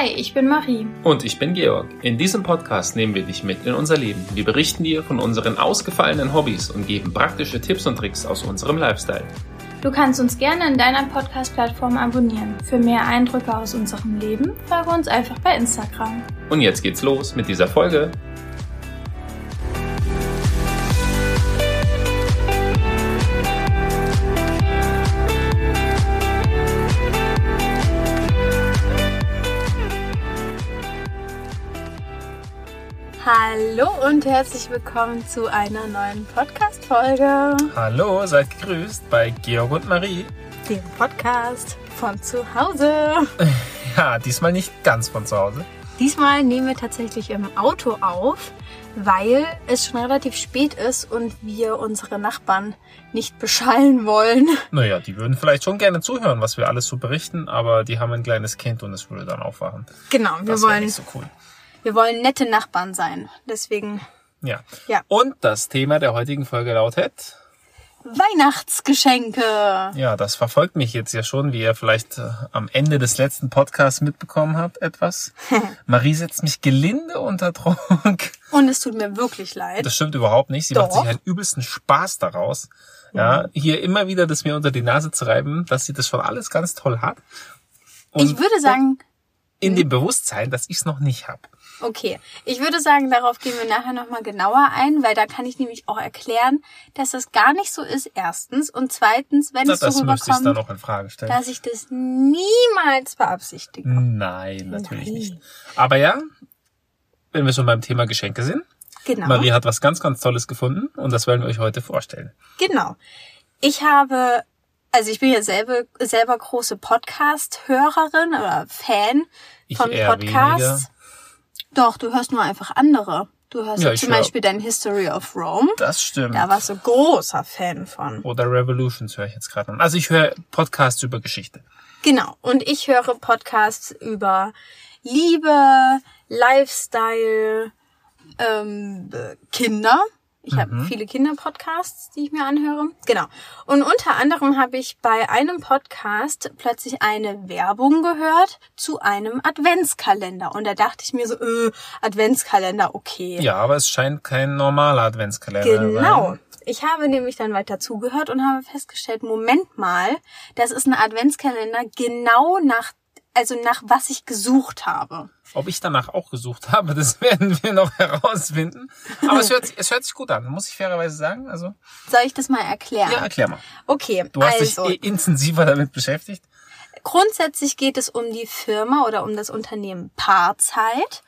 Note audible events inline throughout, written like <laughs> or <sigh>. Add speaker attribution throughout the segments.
Speaker 1: Hi, ich bin Marie.
Speaker 2: Und ich bin Georg. In diesem Podcast nehmen wir dich mit in unser Leben. Wir berichten dir von unseren ausgefallenen Hobbys und geben praktische Tipps und Tricks aus unserem Lifestyle.
Speaker 1: Du kannst uns gerne in deiner Podcast-Plattform abonnieren. Für mehr Eindrücke aus unserem Leben folge uns einfach bei Instagram.
Speaker 2: Und jetzt geht's los mit dieser Folge.
Speaker 1: Hallo und herzlich willkommen zu einer neuen Podcast-Folge.
Speaker 2: Hallo, seid gegrüßt bei Georg und Marie.
Speaker 1: Dem Podcast von zu Hause. <laughs>
Speaker 2: Ja, diesmal nicht ganz von zu Hause.
Speaker 1: Diesmal nehmen wir tatsächlich im Auto auf, weil es schon relativ spät ist und wir unsere Nachbarn nicht beschallen wollen.
Speaker 2: Naja, die würden vielleicht schon gerne zuhören, was wir alles so berichten, aber die haben ein kleines Kind und es würde dann aufwachen.
Speaker 1: Genau, wir
Speaker 2: Das
Speaker 1: wollen,
Speaker 2: nicht so cool.
Speaker 1: Wir wollen nette Nachbarn sein. Deswegen
Speaker 2: Ja.
Speaker 1: Ja.
Speaker 2: Und das Thema der heutigen Folge lautet,
Speaker 1: Weihnachtsgeschenke.
Speaker 2: ja, das verfolgt mich jetzt ja schon, wie ihr vielleicht äh, am Ende des letzten Podcasts mitbekommen habt, etwas. <laughs> Marie setzt mich gelinde unter Druck.
Speaker 1: Und es tut mir wirklich leid.
Speaker 2: Das stimmt überhaupt nicht. Sie macht
Speaker 1: Doch.
Speaker 2: sich einen übelsten Spaß daraus. Ja, hier immer wieder das mir unter die Nase zu reiben, dass sie das schon alles ganz toll hat. Und
Speaker 1: ich würde sagen,
Speaker 2: in dem Bewusstsein, dass ich es noch nicht hab.
Speaker 1: Okay, ich würde sagen, darauf gehen wir nachher nochmal genauer ein, weil da kann ich nämlich auch erklären, dass das gar nicht so ist, erstens. Und zweitens, wenn
Speaker 2: Na,
Speaker 1: es so
Speaker 2: das müsste ich dann
Speaker 1: rüberkommt,
Speaker 2: noch in Frage stellen.
Speaker 1: dass ich das niemals beabsichtige.
Speaker 2: Nein, natürlich
Speaker 1: Nein.
Speaker 2: nicht. Aber ja, wenn wir schon beim Thema Geschenke sind,
Speaker 1: Genau.
Speaker 2: Marie hat was ganz, ganz Tolles gefunden und das wollen wir euch heute vorstellen.
Speaker 1: Genau. Ich habe, also ich bin ja selber, selber große Podcast-Hörerin oder Fan
Speaker 2: Ich
Speaker 1: von Podcasts. Doch, du hörst nur einfach andere. Du hörst
Speaker 2: Ja,
Speaker 1: zum Beispiel dein History of Rome.
Speaker 2: Das stimmt.
Speaker 1: Da warst du großer Fan von.
Speaker 2: Oder Revolutions höre ich jetzt gerade an. Also ich höre Podcasts über Geschichte.
Speaker 1: Genau. Und ich höre Podcasts über Liebe, Lifestyle, ähm, äh, Kinder. Ich habe viele Kinder-Podcasts, die ich mir anhöre. Genau. Und unter anderem habe ich bei einem Podcast plötzlich eine Werbung gehört zu einem Adventskalender. Und da dachte ich mir so, äh, Adventskalender, okay.
Speaker 2: Ja, aber es scheint kein normaler Adventskalender
Speaker 1: Genau.
Speaker 2: sein.
Speaker 1: Ich habe nämlich dann weiter zugehört und habe festgestellt, Moment mal, das ist ein Adventskalender genau nach, also nach was ich gesucht habe.
Speaker 2: Ob ich danach auch gesucht <laughs> habe, das werden wir noch herausfinden. Aber es hört, sich- es hört sich gut an, muss ich fairerweise sagen. Also,
Speaker 1: Soll ich das mal erklären?
Speaker 2: ja, erklär mal.
Speaker 1: Okay,
Speaker 2: Du hast
Speaker 1: also
Speaker 2: dich eh intensiver damit beschäftigt.
Speaker 1: grundsätzlich geht es um die Firma oder um das Unternehmen Paarzeit.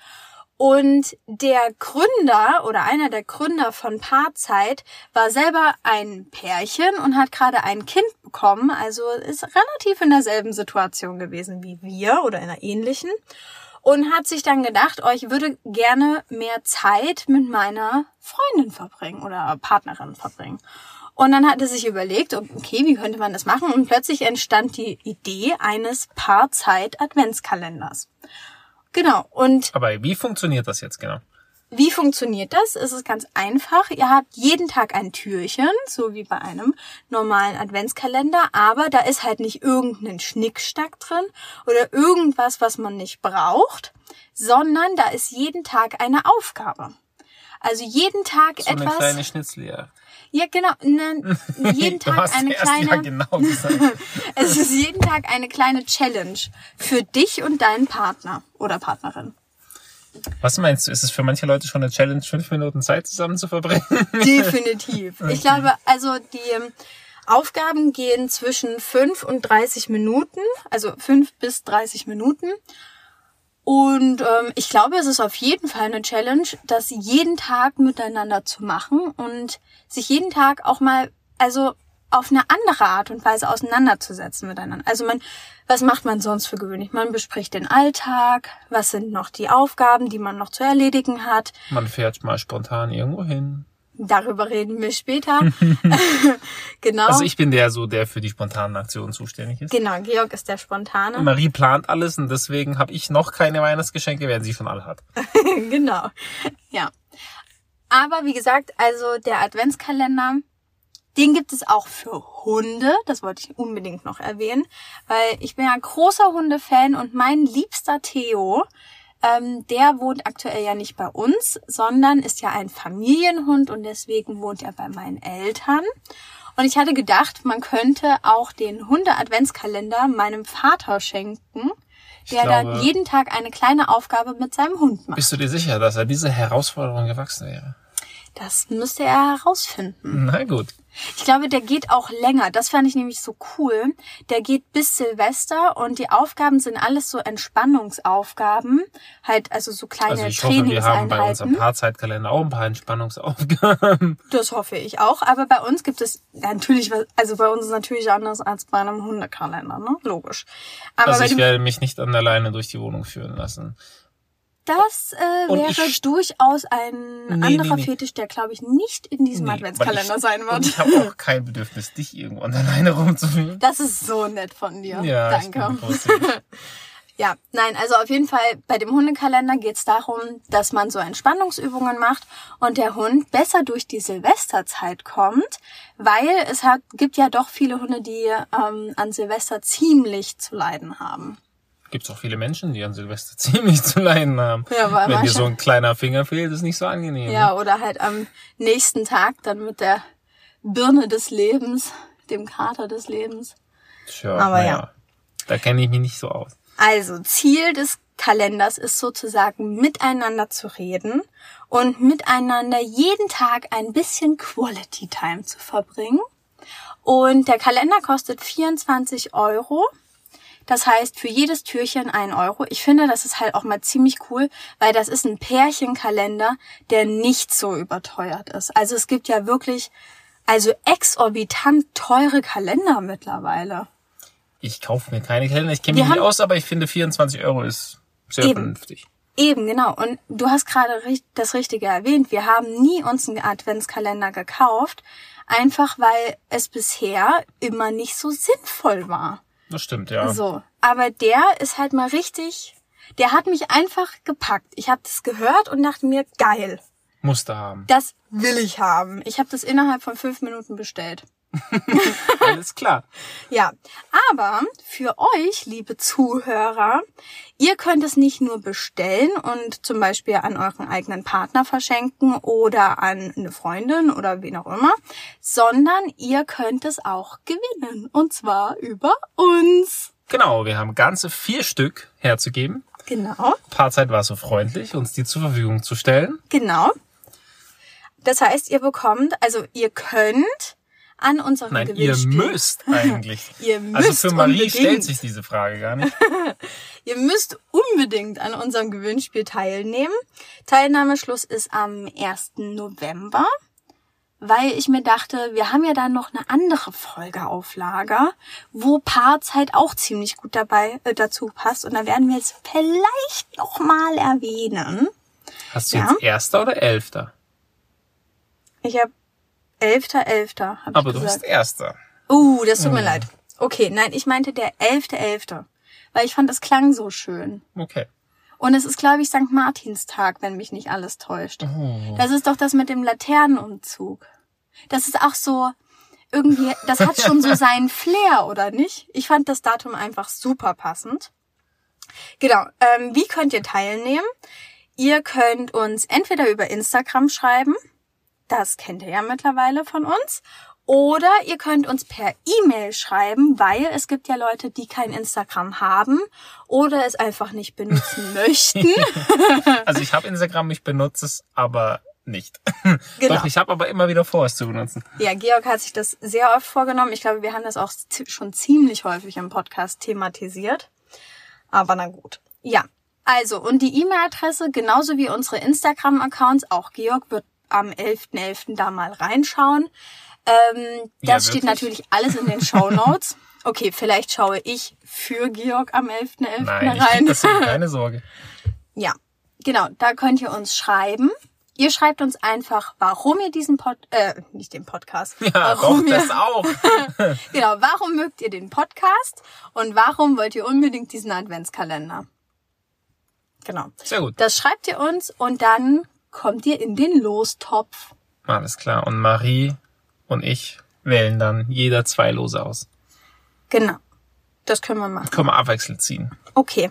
Speaker 1: Und der Gründer oder einer der Gründer von Paarzeit war selber ein Pärchen und hat gerade ein Kind bekommen, also ist relativ in derselben Situation gewesen wie wir oder in einer ähnlichen. Und hat sich dann gedacht, oh, ich würde gerne mehr Zeit mit meiner Freundin verbringen oder Partnerin verbringen. Und dann hat er sich überlegt, okay, wie könnte man das machen? Und plötzlich entstand die Idee eines Paarzeit-Adventskalenders. Genau. Und
Speaker 2: Aber wie funktioniert das jetzt genau?
Speaker 1: Wie funktioniert das? Es ist ganz einfach. Ihr habt jeden Tag ein Türchen, so wie bei einem normalen Adventskalender, aber da ist halt nicht irgendein Schnickstack drin oder irgendwas, was man nicht braucht, sondern da ist jeden Tag eine Aufgabe. Also jeden Tag
Speaker 2: So eine
Speaker 1: etwas.
Speaker 2: kleine Schnitzeljagd.
Speaker 1: Ja, genau. Ne, <laughs> jeden Tag eine kleine.
Speaker 2: ja genau gesagt. <laughs>
Speaker 1: Es ist jeden Tag eine kleine Challenge für dich und deinen Partner oder Partnerin.
Speaker 2: Was meinst du? Ist es für manche Leute schon eine Challenge, fünf Minuten Zeit zusammen zu verbringen? <laughs>
Speaker 1: Definitiv. Ich glaube, also die ähm, Aufgaben gehen zwischen 5 und 30 Minuten, also 5 bis 30 Minuten. Und ähm, ich glaube, es ist auf jeden Fall eine Challenge, das jeden Tag miteinander zu machen und sich jeden Tag auch mal, also auf eine andere Art und Weise auseinanderzusetzen miteinander. Also man, was macht man sonst für gewöhnlich? Man bespricht den Alltag, was sind noch die Aufgaben, die man noch zu erledigen hat.
Speaker 2: Man fährt mal spontan irgendwo hin.
Speaker 1: Darüber reden wir später. <laughs> <laughs> genau.
Speaker 2: Also ich bin der so, der für die spontanen Aktionen zuständig ist.
Speaker 1: genau, Georg ist der Spontane.
Speaker 2: Marie plant alles und deswegen habe ich noch keine Weihnachtsgeschenke, während sie schon alle hat. <laughs>
Speaker 1: genau. Ja. Aber wie gesagt, also der Adventskalender Den gibt es auch für Hunde. Das wollte ich unbedingt noch erwähnen, weil ich bin ja großer Hundefan und mein liebster Theo, ähm, der wohnt aktuell ja nicht bei uns, sondern ist ja ein Familienhund und deswegen wohnt er bei meinen Eltern. Und ich hatte gedacht, man könnte auch den Hunde-Adventskalender meinem Vater schenken, der
Speaker 2: glaube-
Speaker 1: dann jeden Tag eine kleine Aufgabe mit seinem Hund macht.
Speaker 2: Bist du dir sicher, dass er diese Herausforderung gewachsen wäre?
Speaker 1: Das müsste er herausfinden.
Speaker 2: Na gut.
Speaker 1: Ich glaube, der geht auch länger. Das fand ich nämlich so cool. Der geht bis Silvester und die Aufgaben sind alles so Entspannungsaufgaben. Halt, also so kleine
Speaker 2: Also ich hoffe, wir haben bei unserem. Paarzeitkalender auch ein paar Entspannungsaufgaben. <laughs>
Speaker 1: Das hoffe ich auch. Aber bei uns gibt es natürlich, was- also bei uns ist natürlich anders als bei einem Hundekalender, ne? Logisch. Aber
Speaker 2: Also ich werde mich nicht an alleine durch die Wohnung führen lassen.
Speaker 1: Das äh, wäre
Speaker 2: ich-
Speaker 1: durchaus ein
Speaker 2: Nee, nee,
Speaker 1: anderer
Speaker 2: nee.
Speaker 1: Fetisch, der, glaube ich, nicht in diesem
Speaker 2: Nee,
Speaker 1: Adventskalender
Speaker 2: ich,
Speaker 1: sein wird.
Speaker 2: ich habe auch kein Bedürfnis, dich irgendwo an alleine rumzuführen.
Speaker 1: Das ist so nett von dir.
Speaker 2: Ja,
Speaker 1: Danke. <laughs> Ja, nein, also auf jeden Fall bei dem Hundekalender geht es darum, dass man so Entspannungsübungen macht und der Hund besser durch die Silvesterzeit kommt, weil es hat, gibt ja doch viele Hunde, die ähm, an Silvester ziemlich zu leiden haben.
Speaker 2: Gibt es auch viele Menschen, die an Silvester <laughs> ziemlich zu leiden haben.
Speaker 1: Ja, weil
Speaker 2: Wenn dir so ein kleiner Finger fehlt, ist nicht so angenehm.
Speaker 1: Ja, oder halt am nächsten Tag dann mit der Birne des Lebens, dem Kater des Lebens.
Speaker 2: Tja,
Speaker 1: Aber
Speaker 2: naja,
Speaker 1: ja.
Speaker 2: Da kenne ich mich nicht so aus.
Speaker 1: Also Ziel des Kalenders ist sozusagen miteinander zu reden und miteinander jeden Tag ein bisschen Quality Time zu verbringen. Und der Kalender kostet 24 Euro. Das heißt, für jedes Türchen ein Euro. Ich finde, das ist halt auch mal ziemlich cool, weil das ist ein Pärchenkalender, der nicht so überteuert ist. Also es gibt ja wirklich, also exorbitant teure Kalender mittlerweile.
Speaker 2: Ich kaufe mir keine Kalender, ich kenne mich nicht aus, aber ich finde 24 Euro ist sehr
Speaker 1: Eben.
Speaker 2: vernünftig.
Speaker 1: Eben, genau. Und du hast gerade das Richtige erwähnt. Wir haben nie uns einen Adventskalender gekauft, einfach weil es bisher immer nicht so sinnvoll war.
Speaker 2: Das stimmt, ja.
Speaker 1: So. Aber der ist halt mal richtig, der hat mich einfach gepackt. Ich habe das gehört und dachte mir, geil,
Speaker 2: Musste haben.
Speaker 1: das will ich haben. Ich habe das innerhalb von fünf Minuten bestellt. <laughs>
Speaker 2: Alles klar.
Speaker 1: Ja, aber für euch, liebe Zuhörer, ihr könnt es nicht nur bestellen und zum Beispiel an euren eigenen Partner verschenken oder an eine Freundin oder wen auch immer, sondern ihr könnt es auch gewinnen. Und zwar über uns.
Speaker 2: Genau, wir haben ganze vier Stück herzugeben.
Speaker 1: Genau,
Speaker 2: Paarzeit war so freundlich, uns die zur Verfügung zu stellen.
Speaker 1: genau. Das heißt, ihr bekommt, also ihr könnt an unserem
Speaker 2: Nein, ihr
Speaker 1: Gewinnspiel...
Speaker 2: müsst <laughs> eigentlich.
Speaker 1: Ihr
Speaker 2: also
Speaker 1: müsst
Speaker 2: für Marie
Speaker 1: unbedingt.
Speaker 2: stellt sich diese Frage gar nicht. <laughs>
Speaker 1: Ihr müsst unbedingt an unserem Gewinnspiel teilnehmen. Teilnahmeschluss ist am 1. November, weil ich mir dachte, wir haben ja dann noch eine andere Folge auf Lager, wo Paarzeit auch ziemlich gut dabei äh, dazu passt und da werden wir es vielleicht noch mal erwähnen.
Speaker 2: Hast du
Speaker 1: Ja.
Speaker 2: jetzt Erster oder Elfter?
Speaker 1: Ich habe 11.11. Elfter, hab
Speaker 2: Aber du
Speaker 1: gesagt.
Speaker 2: bist Erster.
Speaker 1: Uh, das tut mir leid. Okay, nein, ich meinte der 11.11., weil ich fand, das klang so schön.
Speaker 2: Okay.
Speaker 1: Und es ist, glaube ich, St. Martinstag, wenn mich nicht alles täuscht.
Speaker 2: Oh.
Speaker 1: Das ist doch das mit dem Laternenumzug. Das ist auch so, irgendwie, das hat schon so <laughs> seinen Flair, oder nicht? Ich fand das Datum einfach super passend. Genau, ähm, wie könnt ihr teilnehmen? Ihr könnt uns entweder über Instagram schreiben, das kennt ihr ja mittlerweile von uns, oder ihr könnt uns per E-Mail schreiben, weil es gibt ja Leute, die kein Instagram haben oder es einfach nicht benutzen <laughs> möchten.
Speaker 2: Also ich habe Instagram, ich benutze es, aber nicht. <laughs>
Speaker 1: Genau.
Speaker 2: Doch, ich habe aber immer wieder vor, es zu benutzen.
Speaker 1: Ja, Georg hat sich das sehr oft vorgenommen. Ich glaube, wir haben das auch schon ziemlich häufig im Podcast thematisiert. Aber na gut. Ja, also und die E-Mail-Adresse genauso wie unsere Instagram-Accounts, auch Georg wird am 11.11. da mal reinschauen. Ähm,
Speaker 2: Ja,
Speaker 1: das steht
Speaker 2: wirklich?
Speaker 1: natürlich alles in den Show Notes. Okay, vielleicht schaue ich für Georg am 11.11.
Speaker 2: Nein, ich
Speaker 1: rein.
Speaker 2: krieg das <laughs> keine Sorge.
Speaker 1: Ja, genau, da könnt ihr uns schreiben. Ihr schreibt uns einfach, warum ihr diesen Pod, äh, nicht den Podcast.
Speaker 2: Ja,
Speaker 1: warum
Speaker 2: doch,
Speaker 1: ihr,
Speaker 2: das auch. <laughs>
Speaker 1: Genau, warum mögt ihr den Podcast und warum wollt ihr unbedingt diesen Adventskalender? Genau.
Speaker 2: Sehr gut.
Speaker 1: Das schreibt ihr uns und dann kommt ihr in den Lostopf.
Speaker 2: Alles klar. Und Marie und ich wählen dann jeder zwei Lose aus.
Speaker 1: Genau. Das können wir machen.
Speaker 2: Können wir abwechselnd ziehen.
Speaker 1: Okay.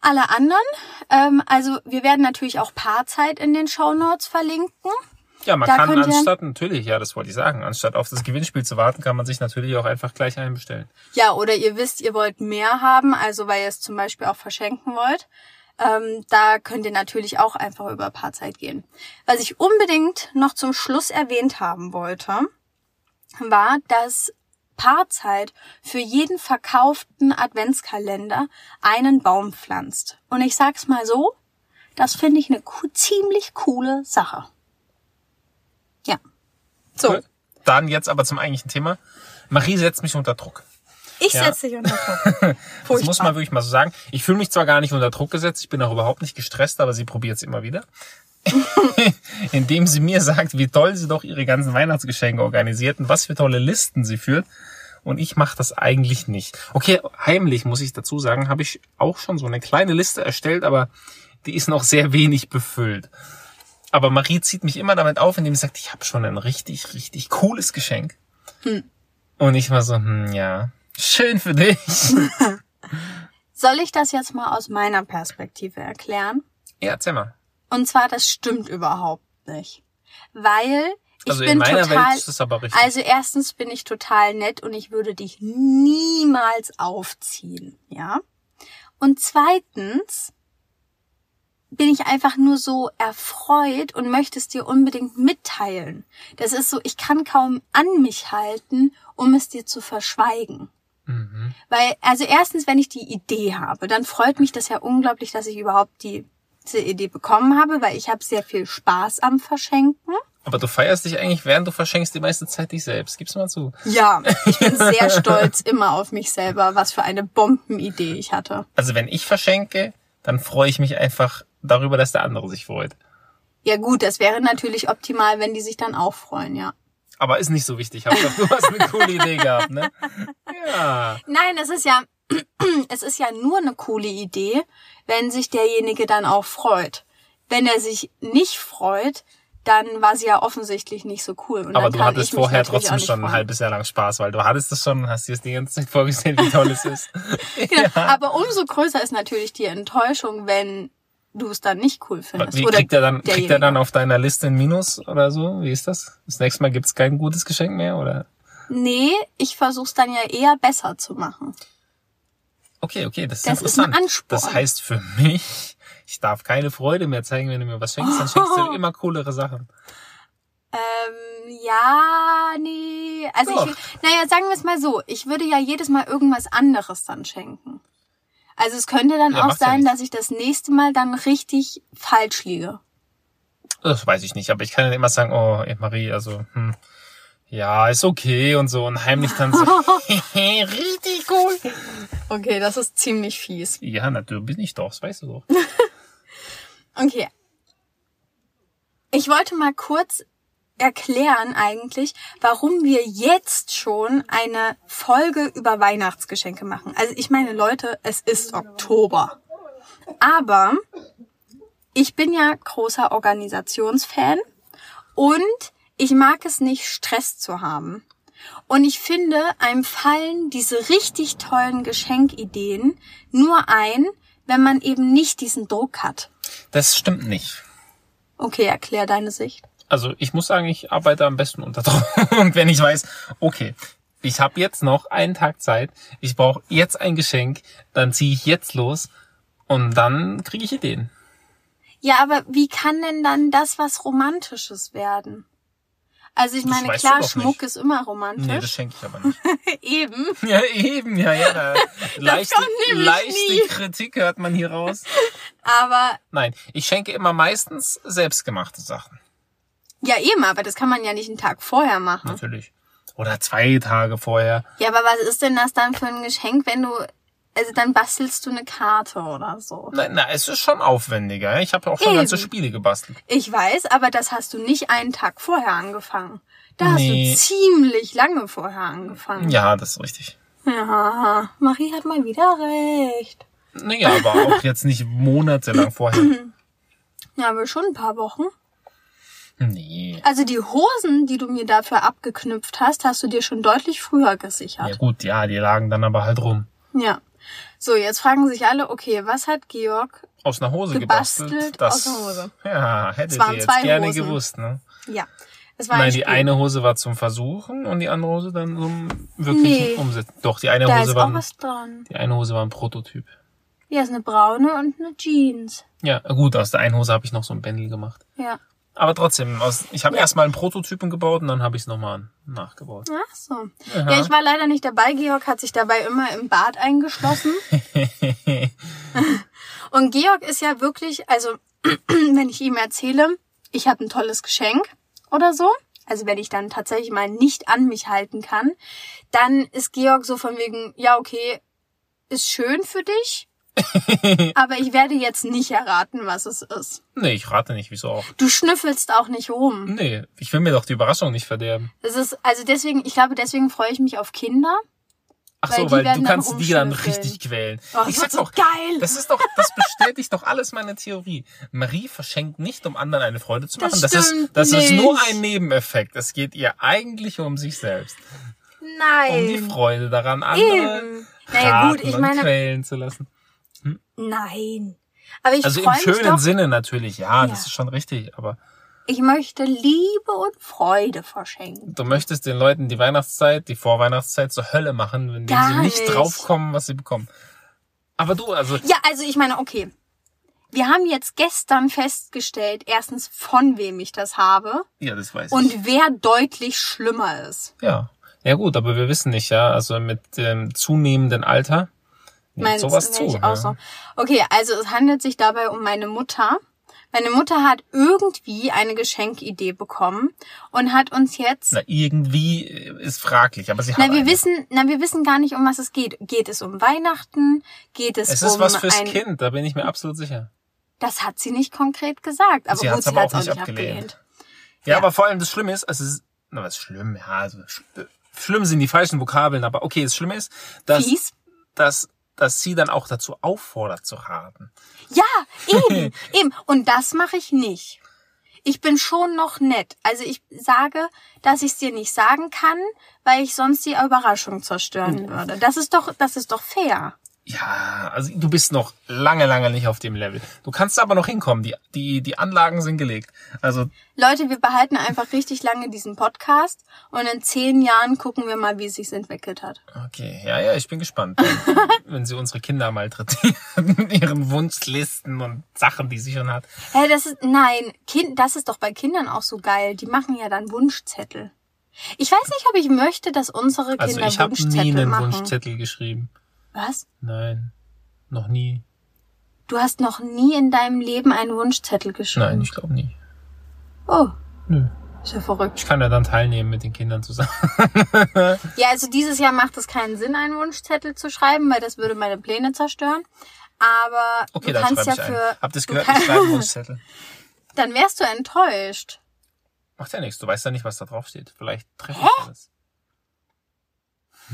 Speaker 1: Alle anderen, ähm, also wir werden natürlich auch Paarzeit in den Shownotes verlinken.
Speaker 2: Ja, man
Speaker 1: Da
Speaker 2: kann anstatt, natürlich, ja, das wollte ich sagen, anstatt auf das Gewinnspiel zu warten, kann man sich natürlich auch einfach gleich einbestellen.
Speaker 1: Ja, oder ihr wisst, ihr wollt mehr haben, also weil ihr es zum Beispiel auch verschenken wollt. Ähm, da könnt ihr natürlich auch einfach über Paarzeit gehen. Was ich unbedingt noch zum Schluss erwähnt haben wollte, war, dass Paarzeit für jeden verkauften Adventskalender einen Baum pflanzt. Und ich sag's mal so, das finde ich eine ziemlich coole Sache. Ja. So,
Speaker 2: Cool. Dann jetzt aber zum eigentlichen Thema. Marie setzt mich unter Druck.
Speaker 1: Ich
Speaker 2: Ja.
Speaker 1: setze dich unter Druck. <laughs>
Speaker 2: Das muss man wirklich mal so sagen. Ich fühle mich zwar gar nicht unter Druck gesetzt, ich bin auch überhaupt nicht gestresst, aber sie probiert es immer wieder. <laughs> Indem sie mir sagt, wie toll sie doch ihre ganzen Weihnachtsgeschenke organisiert und was für tolle Listen sie führt. Und ich mache das eigentlich nicht. Okay, heimlich muss ich dazu sagen, habe ich auch schon so eine kleine Liste erstellt, aber die ist noch sehr wenig befüllt. Aber Marie zieht mich immer damit auf, indem sie sagt, ich habe schon ein richtig, richtig cooles Geschenk. Und ich war so, hm, ja, schön für dich. <laughs>
Speaker 1: Soll ich das jetzt mal aus meiner Perspektive erklären?
Speaker 2: Ja, erzähl mal.
Speaker 1: Und zwar, das stimmt überhaupt nicht. Weil ich
Speaker 2: Also
Speaker 1: bin
Speaker 2: in meiner
Speaker 1: total.
Speaker 2: Welt ist es aber richtig.
Speaker 1: Also erstens bin ich total nett und ich würde dich niemals aufziehen, ja? Und zweitens bin ich einfach nur so erfreut und möchte es dir unbedingt mitteilen. Das ist so, ich kann kaum an mich halten, um es dir zu verschweigen.
Speaker 2: Mhm.
Speaker 1: Weil, also erstens, wenn ich die Idee habe, dann freut mich das ja unglaublich, dass ich überhaupt die, diese Idee bekommen habe, weil ich habe sehr viel Spaß am Verschenken.
Speaker 2: Aber du feierst dich eigentlich, während du verschenkst, die meiste Zeit dich selbst. Gib's mal zu.
Speaker 1: Ja, ich bin <laughs> sehr stolz immer auf mich selber, was für eine Bombenidee ich hatte.
Speaker 2: Also wenn ich verschenke, dann freue ich mich einfach darüber, dass der andere sich freut.
Speaker 1: Ja gut, das wäre natürlich optimal, wenn die sich dann auch freuen, ja.
Speaker 2: Aber ist nicht so wichtig. Hauptsache, du hast eine coole Idee gehabt, ne? Ja.
Speaker 1: Nein, es ist ja, <clears throat> es ist ja nur eine coole Idee, wenn sich derjenige dann auch freut. Wenn er sich nicht freut, dann war sie ja offensichtlich nicht so cool. Und
Speaker 2: Aber du hattest vorher trotzdem schon ein halbes Jahr lang Spaß, weil du hattest das schon und hast dir das die ganze Zeit vorgestellt, wie toll es ist. <laughs>
Speaker 1: Genau. Aber umso größer ist natürlich die Enttäuschung, wenn du es dann nicht cool findest.
Speaker 2: Wie
Speaker 1: Oder
Speaker 2: kriegt er dann, kriegt er dann auf deiner Liste ein Minus oder so? Wie ist das? Das nächste Mal gibt's kein gutes Geschenk mehr, oder?
Speaker 1: Nee, ich versuch's dann ja eher besser zu machen.
Speaker 2: Okay, okay, das ist
Speaker 1: Das ist ein
Speaker 2: interessant.
Speaker 1: Ansporn.
Speaker 2: Das heißt für mich, ich darf keine Freude mehr zeigen, wenn du mir was schenkst, dann schenkst du <laughs> immer coolere Sachen.
Speaker 1: Ähm, ja, nee. Also
Speaker 2: Doch.
Speaker 1: ich, naja, sagen wir es mal so. Ich würde ja jedes Mal irgendwas anderes dann schenken. Also es könnte dann
Speaker 2: Ja,
Speaker 1: auch
Speaker 2: ja
Speaker 1: sein,
Speaker 2: nichts.
Speaker 1: dass ich das nächste Mal dann richtig falsch liege.
Speaker 2: Das weiß ich nicht, aber ich kann dann immer sagen, oh, Marie, also, hm, ja, ist okay und so und heimlich dann so, <laughs> richtig cool.
Speaker 1: Okay, das ist ziemlich fies.
Speaker 2: Ja, natürlich bin ich doch, das weißt du doch. <laughs>
Speaker 1: Okay. Ich wollte mal kurz erklären eigentlich, warum wir jetzt schon eine Folge über Weihnachtsgeschenke machen. Also ich meine, Leute, es ist Oktober. Aber ich bin ja großer Organisationsfan und ich mag es nicht, Stress zu haben. Und ich finde, einem fallen diese richtig tollen Geschenkideen nur ein, wenn man eben nicht diesen Druck hat.
Speaker 2: Das stimmt nicht.
Speaker 1: Okay, erklär deine Sicht.
Speaker 2: Also ich muss sagen, ich arbeite am besten unter <laughs> Druck. Und wenn ich weiß, okay, ich habe jetzt noch einen Tag Zeit, ich brauche jetzt ein Geschenk, dann ziehe ich jetzt los und dann kriege ich Ideen.
Speaker 1: Ja, aber wie kann denn dann das was Romantisches werden? Also ich meine, klar, Schmuck
Speaker 2: nicht.
Speaker 1: ist immer
Speaker 2: Nee, das
Speaker 1: romantisch.
Speaker 2: schenke ich aber nicht. <laughs>
Speaker 1: Eben.
Speaker 2: Ja, eben, ja, ja. <laughs> Leichte, leichte
Speaker 1: nie.
Speaker 2: Kritik hört man hier raus.
Speaker 1: Aber
Speaker 2: Nein, ich schenke immer meistens selbstgemachte Sachen.
Speaker 1: Ja, eben, aber das kann man ja nicht einen Tag vorher machen.
Speaker 2: Natürlich. Oder zwei Tage vorher.
Speaker 1: Ja, aber was ist denn das dann für ein Geschenk, wenn du also dann bastelst du eine Karte oder so.
Speaker 2: Na, na es ist schon aufwendiger. Ich habe auch schon
Speaker 1: Eben.
Speaker 2: ganze Spiele gebastelt.
Speaker 1: Ich weiß, aber das hast du nicht einen Tag vorher angefangen. Da
Speaker 2: Nee.
Speaker 1: hast du ziemlich lange vorher angefangen.
Speaker 2: Ja, das ist richtig.
Speaker 1: Ja, Marie hat mal wieder recht.
Speaker 2: Naja, aber auch jetzt nicht monatelang vorher. <clears throat>
Speaker 1: Ja, aber schon ein paar Wochen.
Speaker 2: Nee.
Speaker 1: Also die Hosen, die du mir dafür abgeknüpft hast, hast du dir schon deutlich früher
Speaker 2: Ja
Speaker 1: gesichert.
Speaker 2: gut, ja, die lagen dann aber halt rum.
Speaker 1: Ja. So, jetzt fragen sich alle, okay, was hat Georg?
Speaker 2: Aus einer Hose
Speaker 1: Gebastelt
Speaker 2: gebastelt. Das,
Speaker 1: aus einer Hose.
Speaker 2: Ja,
Speaker 1: waren
Speaker 2: ihr jetzt gerne
Speaker 1: Hosen.
Speaker 2: gewusst, ne?
Speaker 1: Ja. Es war
Speaker 2: Nein,
Speaker 1: ein
Speaker 2: die
Speaker 1: Spiel.
Speaker 2: eine Hose war zum Versuchen und die andere Hose dann zum wirklichen
Speaker 1: Nee.
Speaker 2: Umsetzen. Doch, die eine
Speaker 1: Da
Speaker 2: Hose war ein, die eine Hose war ein Prototyp.
Speaker 1: Ja, ist eine braune und eine Jeans.
Speaker 2: Ja, gut, aus der einen Hose habe ich noch so ein Bändel gemacht.
Speaker 1: Ja.
Speaker 2: Aber trotzdem, aus, ich habe
Speaker 1: Ja.
Speaker 2: erstmal einen Prototypen gebaut und dann habe ich es nochmal nachgebaut.
Speaker 1: Ach so.
Speaker 2: Aha.
Speaker 1: Ja, ich war leider nicht dabei. Georg hat sich dabei immer im Bad eingeschlossen. <laughs> Und Georg ist ja wirklich, also <clears throat> wenn ich ihm erzähle, ich habe ein tolles Geschenk oder so, also wenn ich dann tatsächlich mal nicht an mich halten kann, dann ist Georg so von wegen, ja okay, ist schön für dich, aber ich werde jetzt nicht erraten, was es ist.
Speaker 2: nee, ich rate nicht, wieso auch.
Speaker 1: Du schnüffelst auch nicht rum.
Speaker 2: Nee, ich will mir doch die Überraschung nicht verderben.
Speaker 1: Das ist, also deswegen, ich glaube, deswegen freue ich mich auf Kinder.
Speaker 2: Ach
Speaker 1: Weil
Speaker 2: so, weil du kannst die dann richtig quälen.
Speaker 1: Oh,
Speaker 2: ich
Speaker 1: das
Speaker 2: sag's
Speaker 1: so
Speaker 2: auch,
Speaker 1: geil.
Speaker 2: das ist doch, das bestätigt doch alles meine Theorie. Marie verschenkt nicht, um anderen eine Freude zu
Speaker 1: Das
Speaker 2: machen. Das, ist,
Speaker 1: stimmt
Speaker 2: das ist nur
Speaker 1: nicht.
Speaker 2: ein Nebeneffekt. Es geht ihr eigentlich um sich selbst.
Speaker 1: Nein.
Speaker 2: Um die Freude daran, andere.
Speaker 1: Naja, gut, ich meine,
Speaker 2: quälen zu lassen.
Speaker 1: Nein. Aber ich
Speaker 2: Also im schönen
Speaker 1: doch,
Speaker 2: Sinne natürlich, ja,
Speaker 1: Ja.
Speaker 2: das ist schon richtig. Aber
Speaker 1: ich möchte Liebe und Freude verschenken.
Speaker 2: du möchtest den Leuten die Weihnachtszeit, die Vorweihnachtszeit zur Hölle machen, indem
Speaker 1: Gar
Speaker 2: sie nicht,
Speaker 1: nicht.
Speaker 2: draufkommen, was sie bekommen. Aber du, also
Speaker 1: Ja, also ich meine, okay. Wir haben jetzt gestern festgestellt, erstens, von wem ich das habe
Speaker 2: ja, das weiß ich.
Speaker 1: und wer deutlich schlimmer ist.
Speaker 2: Ja. Ja gut, aber wir wissen nicht, ja, also mit dem zunehmenden Alter
Speaker 1: Meinst
Speaker 2: sowas zu. ja.
Speaker 1: auch so? Okay, also es handelt sich dabei um meine Mutter. Meine Mutter hat irgendwie eine Geschenkidee bekommen und hat uns jetzt
Speaker 2: Na, irgendwie ist fraglich, aber sie
Speaker 1: Na,
Speaker 2: hat
Speaker 1: wir
Speaker 2: eine.
Speaker 1: wissen, na, wir wissen gar nicht, um was es geht. Geht es um Weihnachten? Geht es,
Speaker 2: Es
Speaker 1: um
Speaker 2: ist was fürs
Speaker 1: ein,
Speaker 2: Kind, da bin ich mir absolut sicher.
Speaker 1: Das hat sie nicht konkret gesagt, aber
Speaker 2: Sie
Speaker 1: gut,
Speaker 2: hat's
Speaker 1: sie hat es auch
Speaker 2: nicht abgelehnt.
Speaker 1: abgelehnt.
Speaker 2: Ja,
Speaker 1: Ja.
Speaker 2: aber vor allem das Schlimme ist, also es ist, na was schlimm, ja, also sch schlimm sind die falschen Vokabeln, aber okay, das Schlimme ist, dass,
Speaker 1: Fies?
Speaker 2: dass, dass sie dann auch dazu auffordert zu raten.
Speaker 1: Ja, eben, <laughs> eben. Und das mache ich nicht. Ich bin schon noch nett. Also ich sage, dass ich es dir nicht sagen kann, weil ich sonst die Überraschung zerstören würde. Das ist doch, das ist doch fair.
Speaker 2: Ja, also du bist noch lange, lange nicht auf dem Level. Du kannst aber noch hinkommen. Die, die, die Anlagen sind gelegt. Also
Speaker 1: Leute, wir behalten einfach richtig lange diesen Podcast und in zehn Jahren gucken wir mal, wie es sich entwickelt hat.
Speaker 2: Okay, ja, ja, ich bin gespannt. wenn <laughs> sie unsere Kinder malträtieren <laughs> mit ihren Wunschlisten und Sachen, die sie schon hat.
Speaker 1: Hä, das ist, nein, kind, das ist doch bei Kindern auch so geil. Die machen ja dann Wunschzettel. Ich weiß nicht, ob ich möchte, dass unsere Kinder
Speaker 2: Also ich habe
Speaker 1: Wunschzettel
Speaker 2: nie einen
Speaker 1: machen.
Speaker 2: Wunschzettel geschrieben.
Speaker 1: Was?
Speaker 2: Nein, noch nie.
Speaker 1: Du hast noch nie in deinem Leben einen Wunschzettel geschrieben?
Speaker 2: Nein, ich glaube nie.
Speaker 1: Oh,
Speaker 2: Nö.
Speaker 1: ist ja verrückt.
Speaker 2: Ich kann ja dann teilnehmen mit den Kindern zusammen. <laughs>
Speaker 1: Ja, also dieses Jahr macht es keinen Sinn, einen Wunschzettel zu schreiben, weil das würde meine Pläne zerstören. Aber
Speaker 2: Okay,
Speaker 1: du kannst ja für,
Speaker 2: einen. Habt ihr gehört? Ich schreibe einen Wunschzettel. <laughs>
Speaker 1: dann wärst du enttäuscht.
Speaker 2: Macht ja nichts. Du weißt ja nicht, was da drauf steht. Vielleicht treffe ich alles.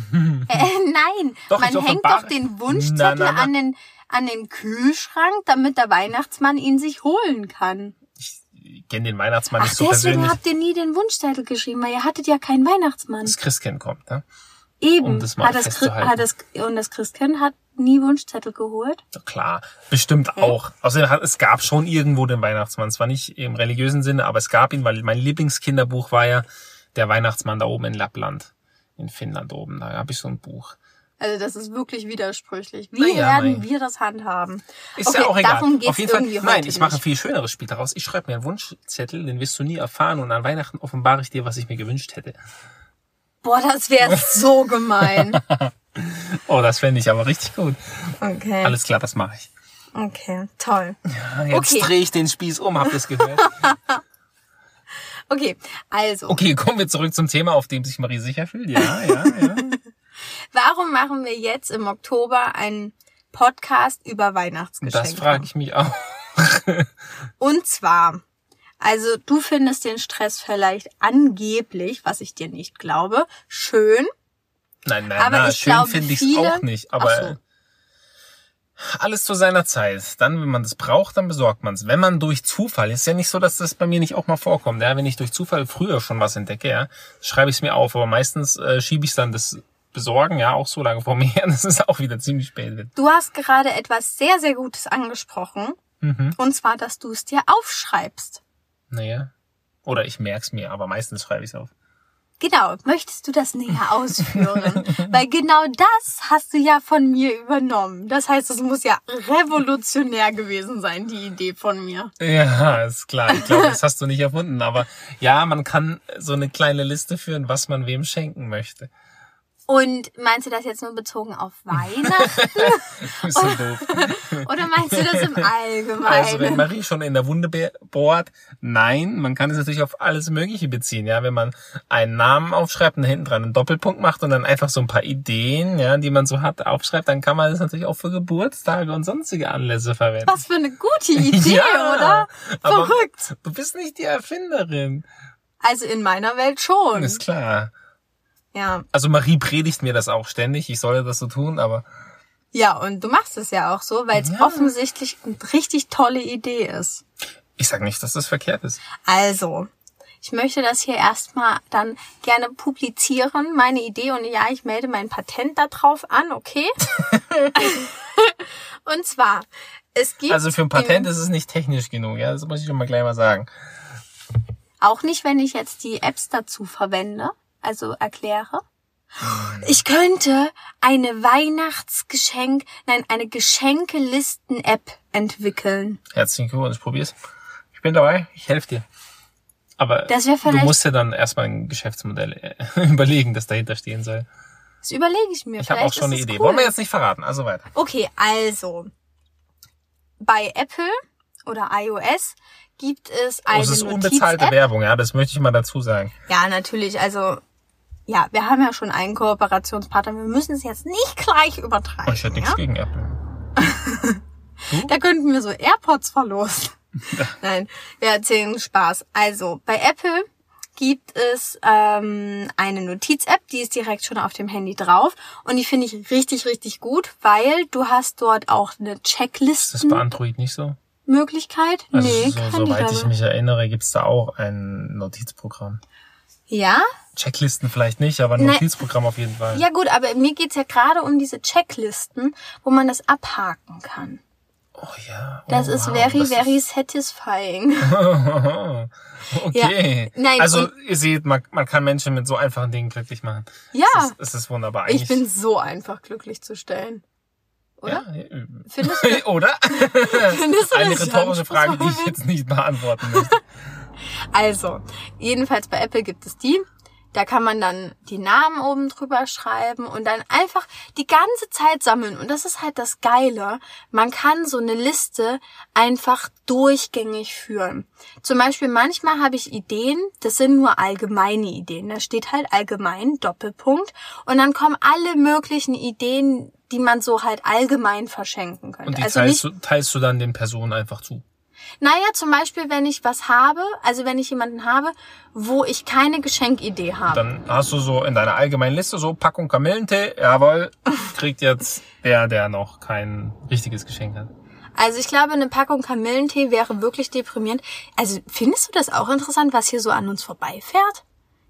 Speaker 2: <laughs>
Speaker 1: Äh, nein,
Speaker 2: Doch,
Speaker 1: man hängt doch den Wunschzettel
Speaker 2: Na, na, na.
Speaker 1: an den an den Kühlschrank, damit der Weihnachtsmann ihn sich holen kann.
Speaker 2: Ich kenne den Weihnachtsmann
Speaker 1: Ach,
Speaker 2: nicht so
Speaker 1: deswegen
Speaker 2: persönlich.
Speaker 1: habt ihr nie den Wunschzettel geschrieben, weil ihr hattet ja keinen Weihnachtsmann.
Speaker 2: Das Christkind kommt, ne?
Speaker 1: Eben.
Speaker 2: um das mal
Speaker 1: hat das, hat das, und das Christkind hat nie Wunschzettel geholt.
Speaker 2: Ja, klar, bestimmt auch. Außerdem hat, es gab schon irgendwo den Weihnachtsmann. Zwar nicht im religiösen Sinne, aber es gab ihn, weil mein Lieblingskinderbuch war ja der Weihnachtsmann da oben in Lappland. In Finnland oben. Da habe ich so ein Buch.
Speaker 1: Also das ist wirklich widersprüchlich. Wie
Speaker 2: Naja,
Speaker 1: werden
Speaker 2: nein.
Speaker 1: wir das handhaben?
Speaker 2: Ist
Speaker 1: Okay,
Speaker 2: ja auch egal.
Speaker 1: darum geht's
Speaker 2: Auf jeden Fall,
Speaker 1: irgendwie
Speaker 2: nein,
Speaker 1: heute
Speaker 2: ich mache ein
Speaker 1: nicht.
Speaker 2: viel schöneres Spiel daraus. Ich schreibe mir einen Wunschzettel, den wirst du nie erfahren und an Weihnachten offenbare ich dir, was ich mir gewünscht hätte.
Speaker 1: Boah, das wäre <laughs> so gemein.
Speaker 2: Oh, das fände ich aber richtig gut.
Speaker 1: Okay.
Speaker 2: Alles klar, das mache ich.
Speaker 1: Okay, toll.
Speaker 2: Ja, Jetzt
Speaker 1: Okay.
Speaker 2: drehe ich den Spieß um, habt ihr es gehört? <laughs>
Speaker 1: Okay, also,
Speaker 2: Okay, kommen wir zurück zum Thema, auf dem sich Marie sicher fühlt. Ja, ja, ja. <laughs>
Speaker 1: warum machen wir jetzt im Oktober einen Podcast über Weihnachtsgeschenke?
Speaker 2: Das frage ich mich auch. <laughs>
Speaker 1: Und zwar, also du findest den Stress vielleicht angeblich, was ich dir nicht glaube, schön.
Speaker 2: Nein, nein,
Speaker 1: Aber
Speaker 2: nein,
Speaker 1: ich
Speaker 2: schön finde ich es auch nicht. Aber. Alles zu seiner Zeit. Dann, wenn man das braucht, dann besorgt man es. Wenn man durch Zufall, ist ja nicht so, dass das bei mir nicht auch mal vorkommt. Ja, wenn ich durch Zufall früher schon was entdecke, ja, schreibe ich es mir auf. Aber meistens äh, schiebe ich dann das Besorgen, ja, auch so lange vor <laughs> mir her, dass es auch wieder ziemlich spät wird.
Speaker 1: Du hast gerade etwas sehr, sehr Gutes angesprochen.
Speaker 2: Mhm.
Speaker 1: Und zwar, dass du es dir aufschreibst.
Speaker 2: Naja. Oder ich merk's mir, aber meistens schreibe ich es auf.
Speaker 1: Genau, möchtest du das näher ausführen? <laughs> Weil genau das hast du ja von mir übernommen. Das heißt, es muss ja revolutionär gewesen sein, die Idee von mir.
Speaker 2: Ja, ist klar. Ich glaube, <laughs> das hast du nicht erfunden. Aber ja, man kann so eine kleine Liste führen, was man wem schenken möchte.
Speaker 1: Und meinst du das jetzt nur bezogen auf Weihnachten? <laughs>
Speaker 2: So doof. <laughs>
Speaker 1: Oder meinst du das im Allgemeinen?
Speaker 2: Also wenn Marie schon in der Wunde bohrt, nein, man kann es natürlich auf alles Mögliche beziehen. Ja, wenn man einen Namen aufschreibt und hinten dran einen Doppelpunkt macht und dann einfach so ein paar Ideen, ja, die man so hat, aufschreibt, dann kann man das natürlich auch für Geburtstage und sonstige Anlässe verwenden.
Speaker 1: Was für eine gute Idee, <laughs>
Speaker 2: Ja,
Speaker 1: oder? Verrückt.
Speaker 2: Du bist nicht die Erfinderin.
Speaker 1: Also in meiner Welt schon.
Speaker 2: Ist klar.
Speaker 1: Ja.
Speaker 2: Also Marie predigt mir das auch ständig. Ich solle das so tun, aber
Speaker 1: Ja, und du machst es ja auch so, weil es
Speaker 2: Ja.
Speaker 1: offensichtlich eine richtig tolle Idee ist.
Speaker 2: ich sag nicht, dass das verkehrt ist.
Speaker 1: Also, ich möchte das hier erstmal dann gerne publizieren, meine Idee. Und ja, ich melde mein Patent da drauf an, okay? <laughs> und zwar, es gibt
Speaker 2: Also für ein Patent ist es nicht technisch genug, ja, das muss ich schon mal gleich mal sagen.
Speaker 1: auch nicht, wenn ich jetzt die Apps dazu verwende, also erkläre. Ich könnte eine Weihnachtsgeschenk, nein, eine Geschenkelisten-App entwickeln.
Speaker 2: Herzlichen Glückwunsch, probier's. Ich bin dabei, ich helfe dir. Aber
Speaker 1: Das
Speaker 2: du musst dir dann erstmal ein Geschäftsmodell äh, <laughs> überlegen, das dahinter stehen soll.
Speaker 1: Das überlege ich mir.
Speaker 2: Ich habe auch schon eine Idee.
Speaker 1: Cool.
Speaker 2: Wollen wir jetzt nicht verraten, also weiter.
Speaker 1: Okay, also bei Apple oder iOS gibt es
Speaker 2: Oh,
Speaker 1: eine
Speaker 2: es ist unbezahlte. Werbung, ja, das möchte ich mal dazu sagen.
Speaker 1: Ja, natürlich. Also ja, wir haben ja schon einen Kooperationspartner. Wir müssen es jetzt nicht gleich übertreiben.
Speaker 2: Oh, ich hätte nichts
Speaker 1: ja?
Speaker 2: gegen Apple. <laughs>
Speaker 1: Da könnten wir so AirPods verlosen. <laughs> Nein, wir erzählen Spaß. Also bei Apple gibt es ähm, eine Notiz-App, die ist direkt schon auf dem Handy drauf und die finde ich richtig, richtig gut, weil du hast dort auch eine
Speaker 2: Ist das bei Android nicht so?
Speaker 1: Möglichkeit?
Speaker 2: Also
Speaker 1: nee,
Speaker 2: so,
Speaker 1: kann
Speaker 2: soweit ich mich erinnere, gibt's da auch ein Notizprogramm.
Speaker 1: Ja?
Speaker 2: Checklisten vielleicht nicht, aber ein. Notizprogramm auf jeden Fall.
Speaker 1: Ja gut, aber mir geht's ja gerade um diese Checklisten, wo man das abhaken kann.
Speaker 2: Oh ja. Oh,
Speaker 1: Das ist
Speaker 2: wow,
Speaker 1: very,
Speaker 2: das
Speaker 1: very satisfying. <laughs>
Speaker 2: okay.
Speaker 1: Ja, nein,
Speaker 2: also ihr seht, man, man kann Menschen mit so einfachen Dingen glücklich machen.
Speaker 1: Ja,
Speaker 2: Es ist, es ist wunderbar.
Speaker 1: ich
Speaker 2: Eigentlich-
Speaker 1: bin so einfach glücklich zu stellen. Oder?
Speaker 2: Ja,
Speaker 1: Findest du, <laughs>
Speaker 2: oder?
Speaker 1: findest du
Speaker 2: Eine rhetorische Frage, die ich jetzt nicht beantworten möchte. <laughs>
Speaker 1: Also, jedenfalls bei Apple gibt es die. Da kann man dann die Namen oben drüber schreiben und dann einfach die ganze Zeit sammeln. Und das ist halt das Geile. Man kann so eine Liste einfach durchgängig führen. Zum Beispiel manchmal habe ich Ideen, das sind nur allgemeine Ideen. Da steht halt allgemein, Doppelpunkt. Und dann kommen alle möglichen Ideen, die man so halt allgemein verschenken könnte.
Speaker 2: Und die
Speaker 1: also
Speaker 2: teilst,
Speaker 1: nicht
Speaker 2: du, teilst du dann den Personen einfach zu.
Speaker 1: Naja, zum Beispiel, wenn ich was habe, also wenn ich jemanden habe, wo ich keine Geschenkidee habe.
Speaker 2: Dann hast du so in deiner allgemeinen Liste so Packung Kamillentee, jawohl, kriegt jetzt der, der noch kein richtiges Geschenk hat.
Speaker 1: Also ich glaube, eine Packung Kamillentee wäre wirklich deprimierend. Also findest du das auch interessant, was hier so an uns vorbeifährt?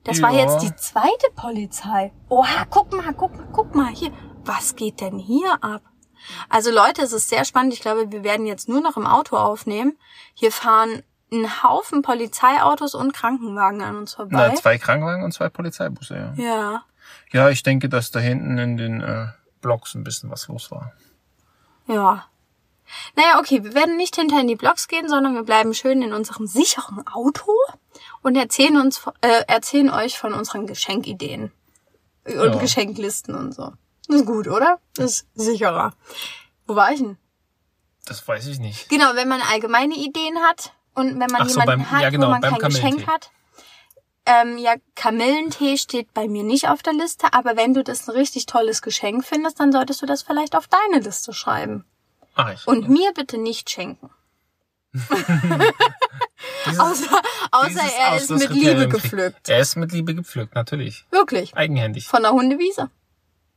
Speaker 1: Das war
Speaker 2: Ja.
Speaker 1: jetzt die zweite Polizei. Oha, guck mal, guck mal, guck mal hier. Was geht denn hier ab? Also Leute, es ist sehr spannend. Ich glaube, wir werden jetzt nur noch im Auto aufnehmen. Hier fahren ein Haufen Polizeiautos und Krankenwagen an uns vorbei.
Speaker 2: Na, zwei Krankenwagen und zwei Polizeibusse, ja.
Speaker 1: ja.
Speaker 2: Ja, ich denke, dass da hinten in den äh, Blocks ein bisschen was los war.
Speaker 1: Ja. Naja, okay, wir werden nicht hinter in die Blocks gehen, sondern wir bleiben schön in unserem sicheren Auto und erzählen uns, äh, erzählen euch von unseren Geschenkideen. Und
Speaker 2: Ja.
Speaker 1: Geschenklisten und so. Ist gut, oder? Das ist sicherer. Wo war ich denn?
Speaker 2: Das weiß ich nicht.
Speaker 1: Genau, wenn man allgemeine Ideen hat und wenn man
Speaker 2: Ach so,
Speaker 1: jemanden
Speaker 2: beim-
Speaker 1: hat,
Speaker 2: ja, genau,
Speaker 1: wo man kein Geschenk hat. Ähm, ja, Kamillentee steht bei mir nicht auf der Liste, aber wenn du das ein richtig tolles Geschenk findest, dann solltest du das vielleicht auf deine Liste schreiben.
Speaker 2: Ach, ich.
Speaker 1: Und mir bitte nicht schenken. <laughs>
Speaker 2: Dieses-
Speaker 1: Außer, außer er ist mit Liebe gepflückt.
Speaker 2: Er ist mit Liebe gepflückt, natürlich.
Speaker 1: Wirklich.
Speaker 2: Eigenhändig.
Speaker 1: Von der Hundewiese.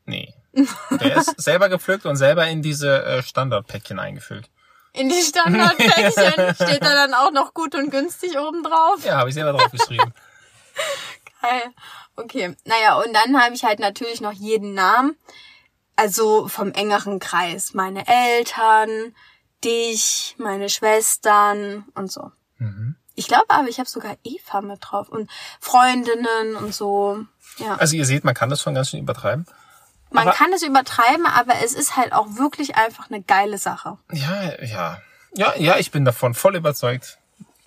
Speaker 2: Nee. Der ist selber gepflückt und selber in diese äh, Standardpäckchen eingefüllt.
Speaker 1: In die Standardpäckchen <laughs> steht da dann auch noch gut und günstig oben drauf.
Speaker 2: Ja, habe ich selber drauf geschrieben. <laughs>
Speaker 1: Geil. Okay. Naja, und dann habe ich halt natürlich noch jeden Namen. Also vom engeren Kreis. Meine Eltern, dich, meine Schwestern und so.
Speaker 2: Mhm.
Speaker 1: Ich glaube aber, ich habe sogar Eva mit drauf und Freundinnen und so. Ja.
Speaker 2: Also ihr seht, man kann das schon ganz schön übertreiben.
Speaker 1: Man
Speaker 2: aber-
Speaker 1: kann es übertreiben, aber es ist halt auch wirklich einfach eine geile Sache.
Speaker 2: Ja, ja. Ja, ja, ich bin davon voll überzeugt.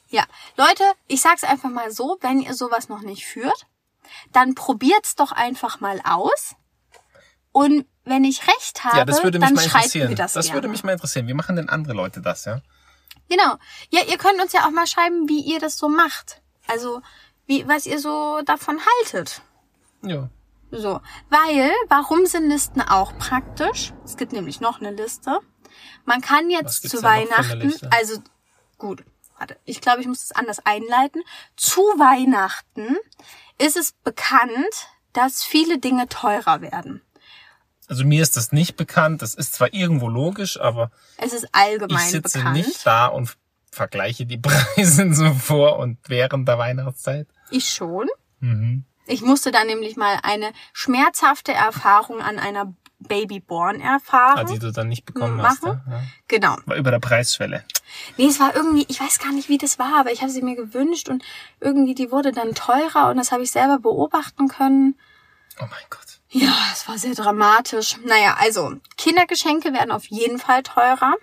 Speaker 1: Ja, Leute, ich sag's einfach mal so, wenn ihr sowas noch nicht führt, dann probiert's doch einfach mal aus. Und wenn ich recht habe,
Speaker 2: Ja, das würde mich
Speaker 1: dann
Speaker 2: mal interessieren.
Speaker 1: mir das,
Speaker 2: das
Speaker 1: gerne.
Speaker 2: würde mich mal interessieren. Wie machen denn andere Leute das, ja?
Speaker 1: Genau. Ja, ihr könnt uns ja auch mal schreiben, wie ihr das so macht. Also, wie, was ihr so davon haltet.
Speaker 2: Ja.
Speaker 1: So, weil, warum sind Listen auch praktisch? Es gibt nämlich noch eine Liste. Man kann jetzt zu Weihnachten, also gut, warte, ich glaube, ich muss es anders einleiten. Zu Weihnachten ist es bekannt, dass viele Dinge teurer werden.
Speaker 2: Also mir ist das nicht bekannt. Das ist zwar irgendwo logisch, aber
Speaker 1: Es ist
Speaker 2: ich
Speaker 1: allgemein
Speaker 2: sitze
Speaker 1: bekannt.
Speaker 2: nicht da und vergleiche die <laughs> Preise so vor und während der Weihnachtszeit.
Speaker 1: Ich schon.
Speaker 2: Mhm.
Speaker 1: Ich musste da nämlich mal eine schmerzhafte Erfahrung an einer Babyborn erfahren.
Speaker 2: Ah, die du dann nicht bekommen hast.
Speaker 1: Machen.
Speaker 2: Ja? Ja.
Speaker 1: genau.
Speaker 2: War über der Preisschwelle.
Speaker 1: Nee, es war irgendwie, ich weiß gar nicht, wie das war, aber ich habe sie mir gewünscht und irgendwie die wurde dann teurer und das habe ich selber beobachten können.
Speaker 2: Oh mein Gott.
Speaker 1: Ja, es war sehr dramatisch. Naja, also Kindergeschenke werden auf jeden Fall teurer.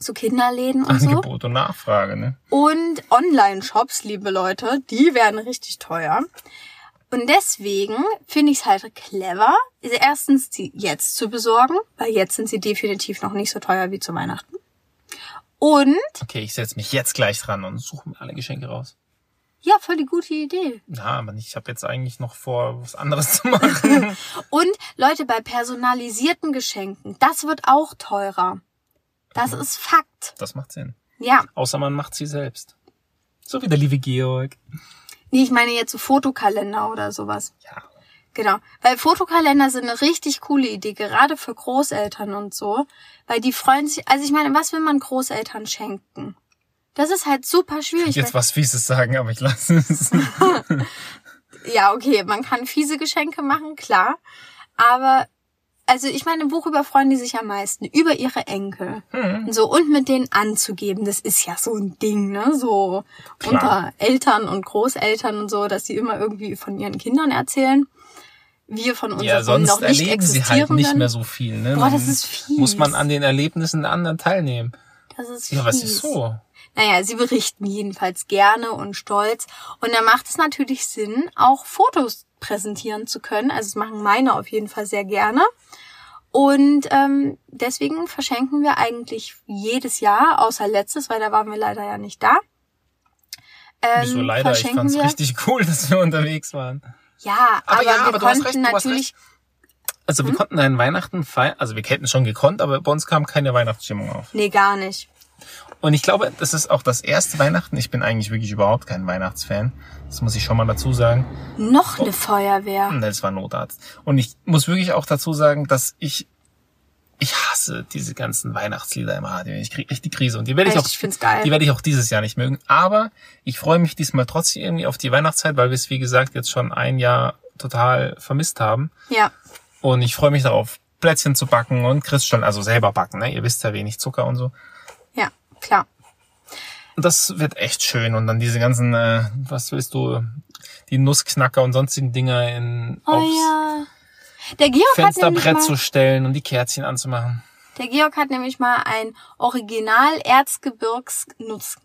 Speaker 1: Zu Kinderläden und so.
Speaker 2: Angebot und Nachfrage, ne?
Speaker 1: Und Online-Shops, liebe Leute, die werden richtig teuer. Und deswegen finde ich es halt clever, erstens die jetzt zu besorgen, weil jetzt sind sie definitiv noch nicht so teuer wie zu Weihnachten. Und,
Speaker 2: Okay, ich setze mich jetzt gleich dran und suche mir alle Geschenke raus.
Speaker 1: ja, voll die gute Idee.
Speaker 2: Ja, aber ich habe jetzt eigentlich noch vor, was anderes zu machen. <laughs>
Speaker 1: Und Leute, bei personalisierten Geschenken, das wird auch teurer. Das ist Fakt.
Speaker 2: Das macht Sinn.
Speaker 1: Ja.
Speaker 2: Außer man macht sie selbst. So wie der liebe Georg.
Speaker 1: Nee, ich meine jetzt so Fotokalender oder sowas.
Speaker 2: Ja.
Speaker 1: Genau. Weil Fotokalender sind eine richtig coole Idee, gerade für Großeltern und so. Weil die freuen sich, also ich meine, was will man Großeltern schenken? Das ist halt super schwierig.
Speaker 2: Jetzt was Fieses sagen, aber ich lasse es. <laughs>
Speaker 1: Ja, okay, man kann fiese Geschenke machen, klar. Aber, also ich meine, worüber freuen die sich am meisten? Über ihre Enkel.
Speaker 2: Hm.
Speaker 1: So, und mit denen anzugeben, das ist ja so ein Ding, ne? So
Speaker 2: Klar.
Speaker 1: unter Eltern und Großeltern und so, dass sie immer irgendwie von ihren Kindern erzählen. Wir von unseren
Speaker 2: Ja, sonst
Speaker 1: noch nicht
Speaker 2: erleben sie halt nicht mehr so viel. Ne?
Speaker 1: Boah, das ist fies.
Speaker 2: Muss man an den Erlebnissen der anderen teilnehmen.
Speaker 1: Das ist
Speaker 2: Ja, was
Speaker 1: fies.
Speaker 2: ist so?
Speaker 1: Naja, sie berichten jedenfalls gerne und stolz. Und da macht es natürlich Sinn, auch Fotos präsentieren zu können. Also das machen meine auf jeden Fall sehr gerne. Und ähm, deswegen verschenken wir eigentlich jedes Jahr, außer letztes, weil da waren wir leider ja nicht da. Ähm,
Speaker 2: Wieso leider? Ich fand's
Speaker 1: wir-
Speaker 2: richtig <laughs> cool, dass wir unterwegs waren.
Speaker 1: Ja, aber,
Speaker 2: Aber ja,
Speaker 1: wir
Speaker 2: aber
Speaker 1: konnten
Speaker 2: recht,
Speaker 1: natürlich.
Speaker 2: Also
Speaker 1: Hm?
Speaker 2: wir konnten einen Weihnachten feiern, also wir hätten schon gekonnt, aber bei uns kam keine Weihnachtsstimmung auf.
Speaker 1: Nee, gar nicht.
Speaker 2: Und ich glaube, das ist auch das erste Weihnachten. Ich bin eigentlich wirklich überhaupt kein Weihnachtsfan. Das muss ich schon mal dazu sagen.
Speaker 1: Noch
Speaker 2: Oh.
Speaker 1: eine Feuerwehr.
Speaker 2: Ne, Das war Notarzt. Und ich muss wirklich auch dazu sagen, dass ich ich hasse diese ganzen Weihnachtslieder im Radio. Ich kriege echt die Krise und die werde ich
Speaker 1: Echt?
Speaker 2: auch
Speaker 1: Ich find's geil.
Speaker 2: die werde ich auch dieses Jahr nicht mögen, aber ich freue mich diesmal trotzdem irgendwie auf die Weihnachtszeit, weil wir es wie gesagt jetzt schon ein Jahr total vermisst haben
Speaker 1: Ja.
Speaker 2: und ich freue mich darauf Plätzchen zu backen und Christstollen, also selber backen, ne? Ihr wisst ja wenig Zucker und so.
Speaker 1: Klar.
Speaker 2: Und das wird echt schön und dann diese ganzen äh, was willst du die Nussknacker und sonstigen Dinger in
Speaker 1: Oh
Speaker 2: aufs
Speaker 1: ja. Der Georg
Speaker 2: Fensterbrett
Speaker 1: mal,
Speaker 2: zu stellen und die Kerzchen anzumachen.
Speaker 1: Der Georg hat nämlich mal ein Original Erzgebirgsnuss.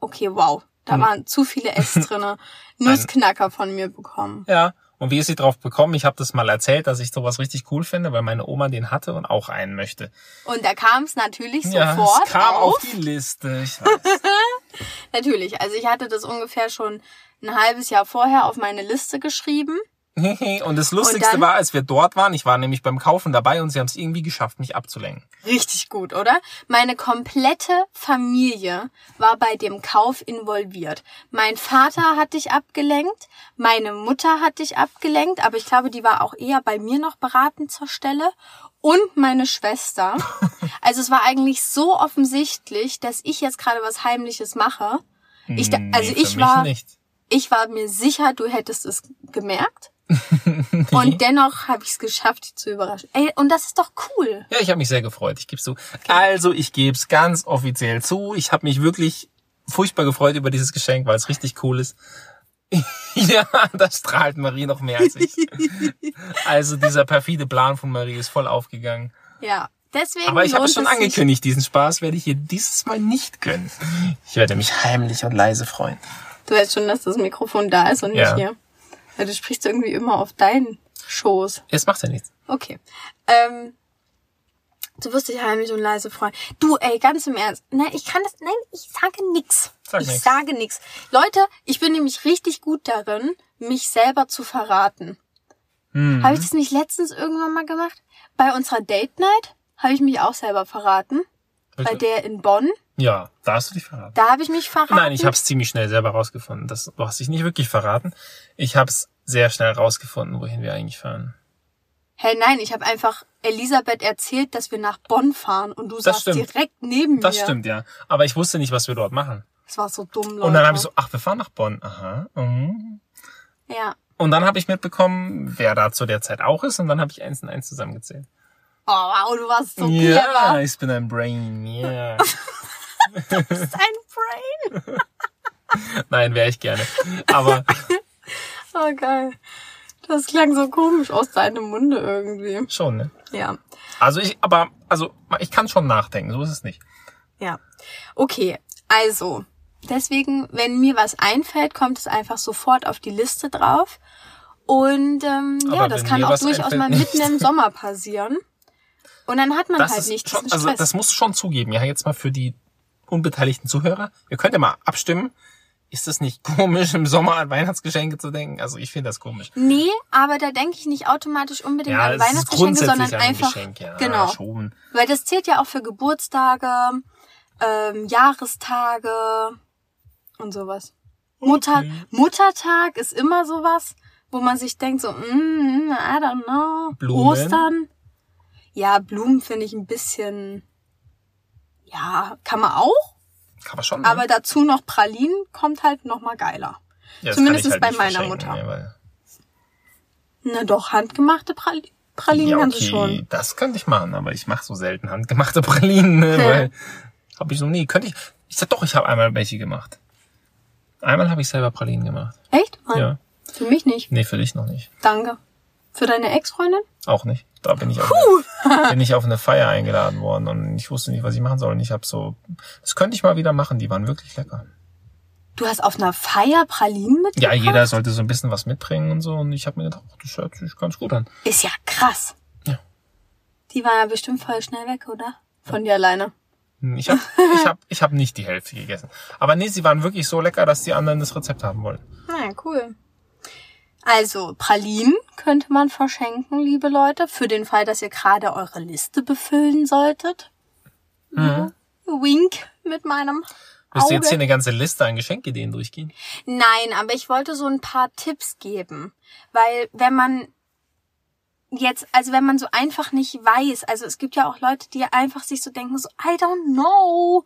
Speaker 1: Okay, wow. Da
Speaker 2: Hm.
Speaker 1: waren zu viele S drinne. <laughs> Nussknacker von mir bekommen.
Speaker 2: Ja. Und wie ist sie drauf bekommen? Ich habe das mal erzählt, dass ich sowas richtig cool finde, weil meine Oma den hatte und auch einen möchte.
Speaker 1: Und da kam es natürlich
Speaker 2: ja,
Speaker 1: sofort
Speaker 2: es kam
Speaker 1: auf.
Speaker 2: auf die Liste. Ich <laughs> weiß.
Speaker 1: Natürlich. Also ich hatte das ungefähr schon ein halbes Jahr vorher auf meine Liste geschrieben. <laughs>
Speaker 2: und das Lustigste
Speaker 1: dann-
Speaker 2: war, als wir dort waren, ich war nämlich beim Kaufen dabei und sie haben es irgendwie geschafft, mich abzulenken.
Speaker 1: Richtig gut, oder? Meine komplette Familie war bei dem Kauf involviert. Mein Vater hat dich abgelenkt, meine Mutter hat dich abgelenkt, aber ich glaube, die war auch eher bei mir noch beratend zur Stelle. Und meine Schwester. <laughs> Also es war eigentlich so offensichtlich, dass ich jetzt gerade was Heimliches mache. Ich, also
Speaker 2: Nee,
Speaker 1: ich war, ich war mir sicher, du hättest es gemerkt. <laughs> Und dennoch habe ich es geschafft, dich zu überraschen. Ey, und das ist doch cool.
Speaker 2: Ja, ich habe mich sehr gefreut. Ich gebe zu. Also, ich gebe es ganz offiziell zu. Ich habe mich wirklich furchtbar gefreut über dieses Geschenk, weil es richtig cool ist. <laughs> ja, das strahlt Marie noch mehr als ich. <laughs> Also dieser perfide Plan von Marie ist voll aufgegangen.
Speaker 1: Ja, deswegen
Speaker 2: Aber ich habe schon angekündigt, diesen Spaß werde ich ihr dieses Mal nicht gönnen. Ich werde mich heimlich und leise freuen.
Speaker 1: Du weißt schon, dass das Mikrofon da ist und nicht
Speaker 2: Ja.
Speaker 1: hier. Weil du sprichst irgendwie immer auf deinen Schoß.
Speaker 2: Es macht ja nichts.
Speaker 1: Okay. Ähm, du wirst dich heimlich und leise freuen. Du, ey, ganz im Ernst. Nein, ich kann das. Nein, ich sage nix.
Speaker 2: Sag
Speaker 1: ich
Speaker 2: nix.
Speaker 1: sage nix. Leute, ich bin nämlich richtig gut darin, mich selber zu verraten.
Speaker 2: Hm.
Speaker 1: Habe ich das nicht letztens irgendwann mal gemacht? Bei unserer Date Night habe ich mich auch selber verraten. Bei der in Bonn.
Speaker 2: Ja, da hast du dich verraten.
Speaker 1: Da habe ich mich verraten.
Speaker 2: Nein, ich habe es ziemlich schnell selber rausgefunden. Das, du hast dich nicht wirklich verraten. Ich habe es sehr schnell rausgefunden, wohin wir eigentlich fahren.
Speaker 1: Hey, nein, ich habe einfach Elisabeth erzählt, dass wir nach Bonn fahren und du saßt
Speaker 2: stimmt.
Speaker 1: direkt neben
Speaker 2: Das
Speaker 1: mir.
Speaker 2: stimmt, ja. Aber ich wusste nicht, was wir dort machen.
Speaker 1: Das war so dumm, Leute.
Speaker 2: Und dann habe ich so, ach, wir fahren nach Bonn. Aha. mhm.
Speaker 1: Ja.
Speaker 2: Und dann habe ich mitbekommen, wer da zu der Zeit auch ist. Und dann habe ich eins und eins zusammengezählt.
Speaker 1: Oh, wow, du warst so
Speaker 2: ja,
Speaker 1: clever.
Speaker 2: ich bin ein Brain. Ja. <laughs>
Speaker 1: Du bist ein Brain. <laughs>
Speaker 2: Nein, wäre ich gerne. Aber <laughs>
Speaker 1: Oh, geil. Das klang so komisch aus deinem Munde irgendwie.
Speaker 2: schon, ne?
Speaker 1: Ja.
Speaker 2: Also ich, aber, also ich kann schon nachdenken. So ist es nicht.
Speaker 1: Ja. Okay, also. Deswegen, wenn mir was einfällt, kommt es einfach sofort auf die Liste drauf. Und ähm, ja, das kann auch durchaus mal mitten im Sommer passieren. Und dann hat man
Speaker 2: Das
Speaker 1: halt
Speaker 2: ist
Speaker 1: nicht
Speaker 2: schon,
Speaker 1: diesen
Speaker 2: also das musst du schon zugeben. Ja, jetzt mal für die unbeteiligten Zuhörer. Ihr könnt ja mal abstimmen. Ist das nicht <laughs> komisch, im Sommer an Weihnachtsgeschenke zu denken? Also ich finde das komisch.
Speaker 1: Nee, aber da denke ich nicht automatisch unbedingt
Speaker 2: Ja,
Speaker 1: an Weihnachtsgeschenke, sondern
Speaker 2: ein
Speaker 1: einfach
Speaker 2: Geschenk, ja,
Speaker 1: genau,
Speaker 2: schon.
Speaker 1: weil das zählt ja auch für Geburtstage, ähm, Jahrestage und sowas. Mutter Muttertag ist immer sowas, wo man sich denkt so, mm, I don't know,
Speaker 2: Blumen?
Speaker 1: Ostern. Ja, Blumen finde ich ein bisschen, ja, kann man auch,
Speaker 2: Kann man schon. ne?
Speaker 1: aber dazu noch Pralinen kommt halt noch mal geiler.
Speaker 2: Ja,
Speaker 1: zumindest
Speaker 2: halt
Speaker 1: bei meiner Mutter.
Speaker 2: ne, weil-
Speaker 1: Na doch, handgemachte Prali Pralinen
Speaker 2: ja,
Speaker 1: kannst du
Speaker 2: okay,
Speaker 1: schon.
Speaker 2: das könnte ich machen, aber ich mache so selten handgemachte <laughs> Pralinen, ne, weil habe ich noch nie. Könnte ich? Ich sag doch, ich habe einmal welche gemacht. Einmal habe ich selber Pralinen gemacht.
Speaker 1: Echt? Mann.
Speaker 2: Ja.
Speaker 1: Für mich nicht.
Speaker 2: Nee, für dich noch nicht.
Speaker 1: Danke. Für deine Ex-Freundin?
Speaker 2: Auch nicht. Da bin ich, auf eine, bin ich auf eine Feier eingeladen worden und ich wusste nicht, was ich machen soll. Und ich habe so, das könnte ich mal wieder machen. Die waren wirklich lecker.
Speaker 1: Du hast auf einer Feier Pralinen
Speaker 2: Ja,
Speaker 1: mitgebracht?
Speaker 2: jeder sollte so ein bisschen was mitbringen und so. Und ich habe mir gedacht, ach, das hört sich ganz gut an.
Speaker 1: Ist ja krass.
Speaker 2: Ja.
Speaker 1: Die war ja bestimmt voll schnell weg, oder? Von dir alleine.
Speaker 2: Ich habe ich hab, ich hab nicht die Hälfte gegessen. Aber nee, sie waren wirklich so lecker, dass die anderen das Rezept haben wollen.
Speaker 1: Na, <laughs> cool. Also, Pralinen könnte man verschenken, liebe Leute, für den Fall, dass ihr gerade eure Liste befüllen solltet.
Speaker 2: Mhm.
Speaker 1: Wink mit meinem
Speaker 2: Willst du jetzt hier eine ganze Liste an Geschenkideen durchgehen?
Speaker 1: Nein, aber ich wollte so ein paar Tipps geben. Weil wenn man jetzt, also wenn man so einfach nicht weiß, also es gibt ja auch Leute, die einfach sich so denken, so, I don't know,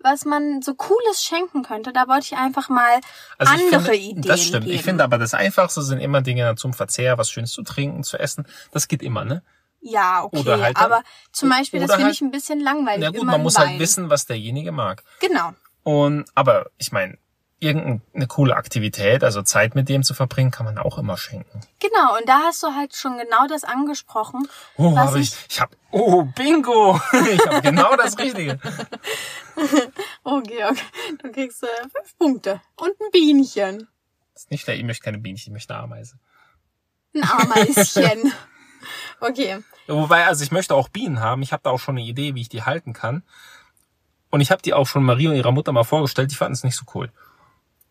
Speaker 1: was man so Cooles schenken könnte. Da wollte ich einfach mal
Speaker 2: Also
Speaker 1: andere
Speaker 2: finde,
Speaker 1: Ideen
Speaker 2: Das stimmt.
Speaker 1: geben.
Speaker 2: Ich finde aber das Einfachste sind immer Dinge zum Verzehr, was Schönes zu trinken, zu essen. Das geht immer, ne?
Speaker 1: ja, okay,
Speaker 2: Oder halt
Speaker 1: aber zum Beispiel, das finde
Speaker 2: halt-
Speaker 1: ich ein bisschen langweilig.
Speaker 2: Na gut, man muss
Speaker 1: Wein.
Speaker 2: halt wissen, was derjenige mag.
Speaker 1: Genau.
Speaker 2: Und, aber ich meine, irgendeine coole Aktivität, also Zeit mit dem zu verbringen, kann man auch immer schenken.
Speaker 1: Genau, und da hast du halt schon genau das angesprochen.
Speaker 2: Oh,
Speaker 1: Was
Speaker 2: habe ich,
Speaker 1: ich-
Speaker 2: ich habe, oh, Bingo! <laughs> ich habe genau das Richtige. <laughs>
Speaker 1: Oh, Georg, du kriegst äh, fünf Punkte und ein Bienchen.
Speaker 2: Das ist nicht schlecht, ich möchte keine Bienchen, ich möchte eine Ameise.
Speaker 1: Ein Ameischen. <laughs> okay.
Speaker 2: Wobei, also ich möchte auch Bienen haben. Ich habe da auch schon eine Idee, wie ich die halten kann. Und ich habe die auch schon Marie und ihrer Mutter mal vorgestellt. Die fanden es nicht so cool.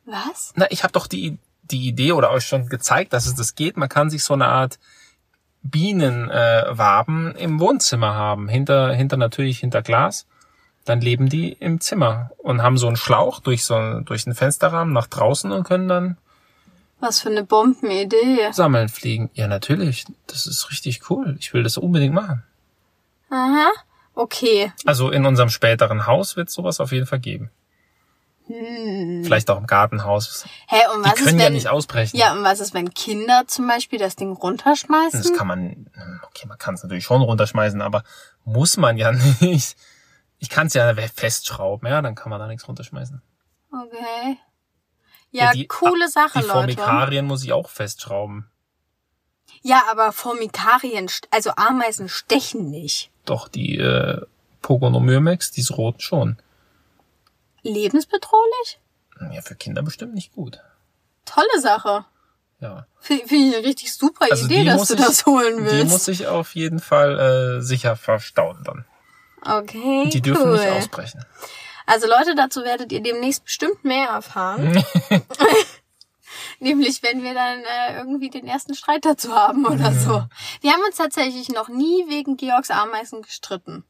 Speaker 1: Was?
Speaker 2: Na, ich habe doch die die Idee oder euch schon gezeigt, dass es das geht. Man kann sich so eine Art Bienenwaben äh, im Wohnzimmer haben, hinter, hinter natürlich hinter Glas. Dann leben die im Zimmer und haben so einen Schlauch durch so durch den Fensterrahmen nach draußen und können dann
Speaker 1: Was für eine Bombenidee.
Speaker 2: sammeln fliegen. Ja, natürlich. Das ist richtig cool. Ich will das unbedingt machen.
Speaker 1: Aha. Okay.
Speaker 2: Also in unserem späteren Haus wird sowas auf jeden Fall geben. Vielleicht auch im Gartenhaus.
Speaker 1: Hä, und
Speaker 2: Die
Speaker 1: was ist,
Speaker 2: können ja
Speaker 1: wenn,
Speaker 2: nicht ausbrechen.
Speaker 1: ja, und was ist, wenn Kinder zum Beispiel das Ding runterschmeißen?
Speaker 2: Das kann man, okay, man kann es natürlich schon runterschmeißen, aber muss man ja <laughs> nicht. Ich kann es ja festschrauben, ja, dann kann man da nichts runterschmeißen.
Speaker 1: Okay. Ja,
Speaker 2: die,
Speaker 1: coole Sache,
Speaker 2: Die
Speaker 1: Leute.
Speaker 2: Formikarien muss ich auch festschrauben.
Speaker 1: Ja, aber Formikarien, also Ameisen stechen nicht.
Speaker 2: Doch die äh, Pogonomyrmex, diese roten schon.
Speaker 1: Lebensbedrohlich?
Speaker 2: Ja, für Kinder bestimmt nicht gut.
Speaker 1: Tolle Sache.
Speaker 2: Ja.
Speaker 1: Finde find ich eine richtig super
Speaker 2: Also
Speaker 1: Idee,
Speaker 2: die
Speaker 1: dass du
Speaker 2: ich-
Speaker 1: das holen
Speaker 2: Die
Speaker 1: willst.
Speaker 2: muss ich auf jeden Fall äh, sicher verstauen dann.
Speaker 1: okay,
Speaker 2: Die dürfen
Speaker 1: cool.
Speaker 2: nicht ausbrechen.
Speaker 1: Also Leute, dazu werdet ihr demnächst bestimmt mehr erfahren. <laughs> <laughs> Nämlich, wenn wir dann äh, irgendwie den ersten Streit dazu haben oder so. Wir haben uns tatsächlich noch nie wegen Georgs Ameisen gestritten.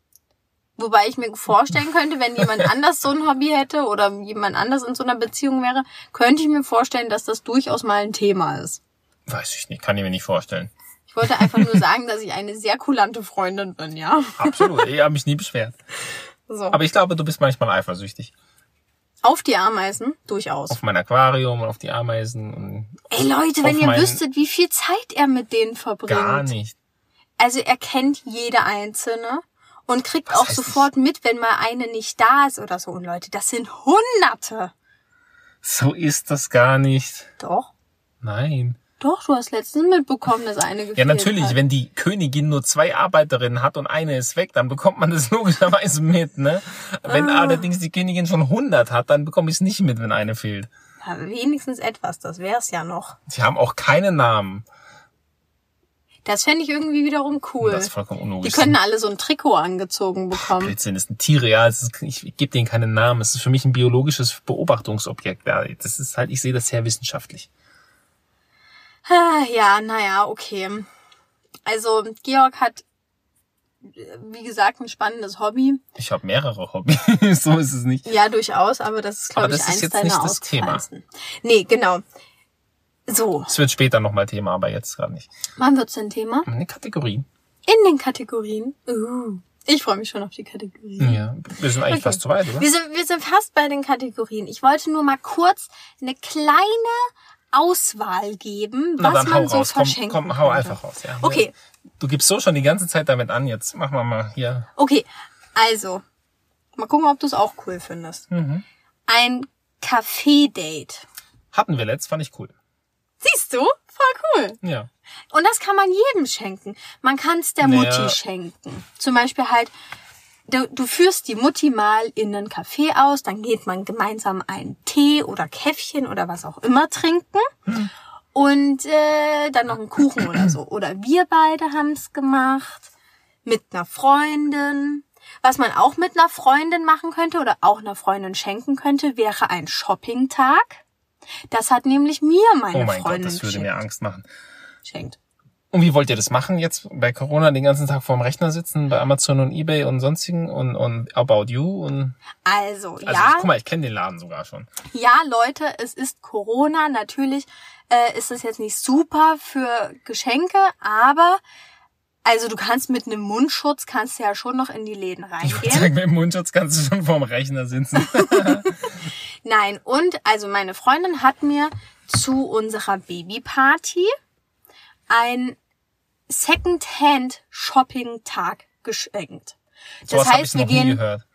Speaker 1: Wobei ich mir vorstellen könnte, wenn jemand <laughs> anders so ein Hobby hätte oder jemand anders in so einer Beziehung wäre, könnte ich mir vorstellen, dass das durchaus mal ein Thema ist.
Speaker 2: Weiß ich nicht, kann ich mir nicht vorstellen.
Speaker 1: Ich wollte einfach nur sagen, dass ich eine sehr kulante Freundin bin, ja.
Speaker 2: Absolut, ich habe mich nie beschwert.
Speaker 1: So.
Speaker 2: Aber ich glaube, du bist manchmal eifersüchtig.
Speaker 1: Auf die Ameisen, durchaus.
Speaker 2: Auf mein Aquarium und auf die Ameisen und
Speaker 1: Ey Leute, wenn ihr wüsstet, wie viel Zeit er mit denen verbringt.
Speaker 2: gar nicht.
Speaker 1: Also er kennt jede einzelne und kriegt
Speaker 2: Was
Speaker 1: auch sofort mit, wenn mal eine nicht da ist oder so. Und Leute, das sind Hunderte.
Speaker 2: So ist das gar nicht.
Speaker 1: Doch.
Speaker 2: Nein.
Speaker 1: Doch, du hast letztens mitbekommen, dass eine gefehlt
Speaker 2: Ja, natürlich,
Speaker 1: hat.
Speaker 2: wenn die Königin nur zwei Arbeiterinnen hat und eine ist weg, dann bekommt man das <laughs> logischerweise mit, ne? Wenn
Speaker 1: Ah.
Speaker 2: allerdings die Königin schon 100 hat, dann bekomme ich es nicht mit, wenn eine fehlt.
Speaker 1: Ja, wenigstens etwas, das wär's ja noch.
Speaker 2: Sie haben auch keinen Namen.
Speaker 1: Das fände ich irgendwie wiederum cool.
Speaker 2: Das ist vollkommen
Speaker 1: Die
Speaker 2: unlogisch.
Speaker 1: können alle so ein Trikot angezogen bekommen.
Speaker 2: Blödsinn, das sind Tiere, ja. Ist, ich gebe denen keinen Namen. Es ist für mich ein biologisches Beobachtungsobjekt. Das ist halt, ich sehe das sehr wissenschaftlich.
Speaker 1: Ah, Ja, naja, okay. Also Georg hat, wie gesagt, ein spannendes Hobby.
Speaker 2: Ich habe mehrere Hobbys, <laughs> so ist es nicht.
Speaker 1: Ja, durchaus, aber das ist, glaube ich,
Speaker 2: das ist
Speaker 1: eins
Speaker 2: jetzt
Speaker 1: deiner
Speaker 2: nicht das Thema.
Speaker 1: Nee, genau. So,
Speaker 2: Es wird später nochmal Thema, aber jetzt gerade nicht.
Speaker 1: wann wird's denn Thema?
Speaker 2: Eine Kategorie.
Speaker 1: In den Kategorien. Uh, ich freue mich schon auf die Kategorien.
Speaker 2: Ja, wir sind eigentlich
Speaker 1: Okay.
Speaker 2: fast zu weit, oder?
Speaker 1: Wir sind, wir sind fast bei den Kategorien. Ich wollte nur mal kurz eine kleine Auswahl geben,
Speaker 2: Na
Speaker 1: was man so
Speaker 2: raus. Komm,
Speaker 1: verschenken
Speaker 2: komm, hau
Speaker 1: könnte.
Speaker 2: einfach raus. Ja.
Speaker 1: Okay,
Speaker 2: Du gibst so schon die ganze Zeit damit an. Jetzt machen wir mal hier.
Speaker 1: okay. Also, mal gucken, ob du es auch cool findest.
Speaker 2: Mhm.
Speaker 1: Ein Kaffee-Date.
Speaker 2: Hatten wir letzt, fand ich cool.
Speaker 1: Siehst du? Voll cool.
Speaker 2: Ja.
Speaker 1: Und das kann man jedem schenken. Man kann es der
Speaker 2: Naja.
Speaker 1: Mutti schenken. Zum Beispiel halt, du, du führst die Mutti mal in einen Café aus, dann geht man gemeinsam einen Tee oder Käffchen oder was auch immer trinken. Und äh, dann noch einen Kuchen oder so. Oder wir beide haben's gemacht. Mit einer Freundin. Was man auch mit einer Freundin machen könnte oder auch einer Freundin schenken könnte, wäre ein Shopping-Tag. Das hat nämlich mir meine
Speaker 2: Oh mein Gott,
Speaker 1: Freundin
Speaker 2: das würde
Speaker 1: geschenkt.
Speaker 2: mir Angst machen.
Speaker 1: Schenkt.
Speaker 2: Und wie wollt ihr das machen jetzt bei Corona den ganzen Tag vorm Rechner sitzen, bei Amazon und Ebay und sonstigen und, und About You und
Speaker 1: Also,
Speaker 2: also
Speaker 1: ja,
Speaker 2: ich, guck mal, ich kenne den Laden sogar schon.
Speaker 1: ja, Leute, es ist Corona. Natürlich äh, ist es jetzt nicht super für Geschenke, aber also du kannst mit einem Mundschutz kannst du ja schon noch in die Läden
Speaker 2: Ich würde
Speaker 1: reingehen.
Speaker 2: sagen, mit dem Mundschutz kannst du schon vorm Rechner sitzen. <laughs>
Speaker 1: Nein, und also meine Freundin hat mir zu unserer Babyparty ein Second-Hand-Shopping-Tag geschenkt. Das
Speaker 2: Sowas habe ich
Speaker 1: heißt, wir gehen,
Speaker 2: gehört.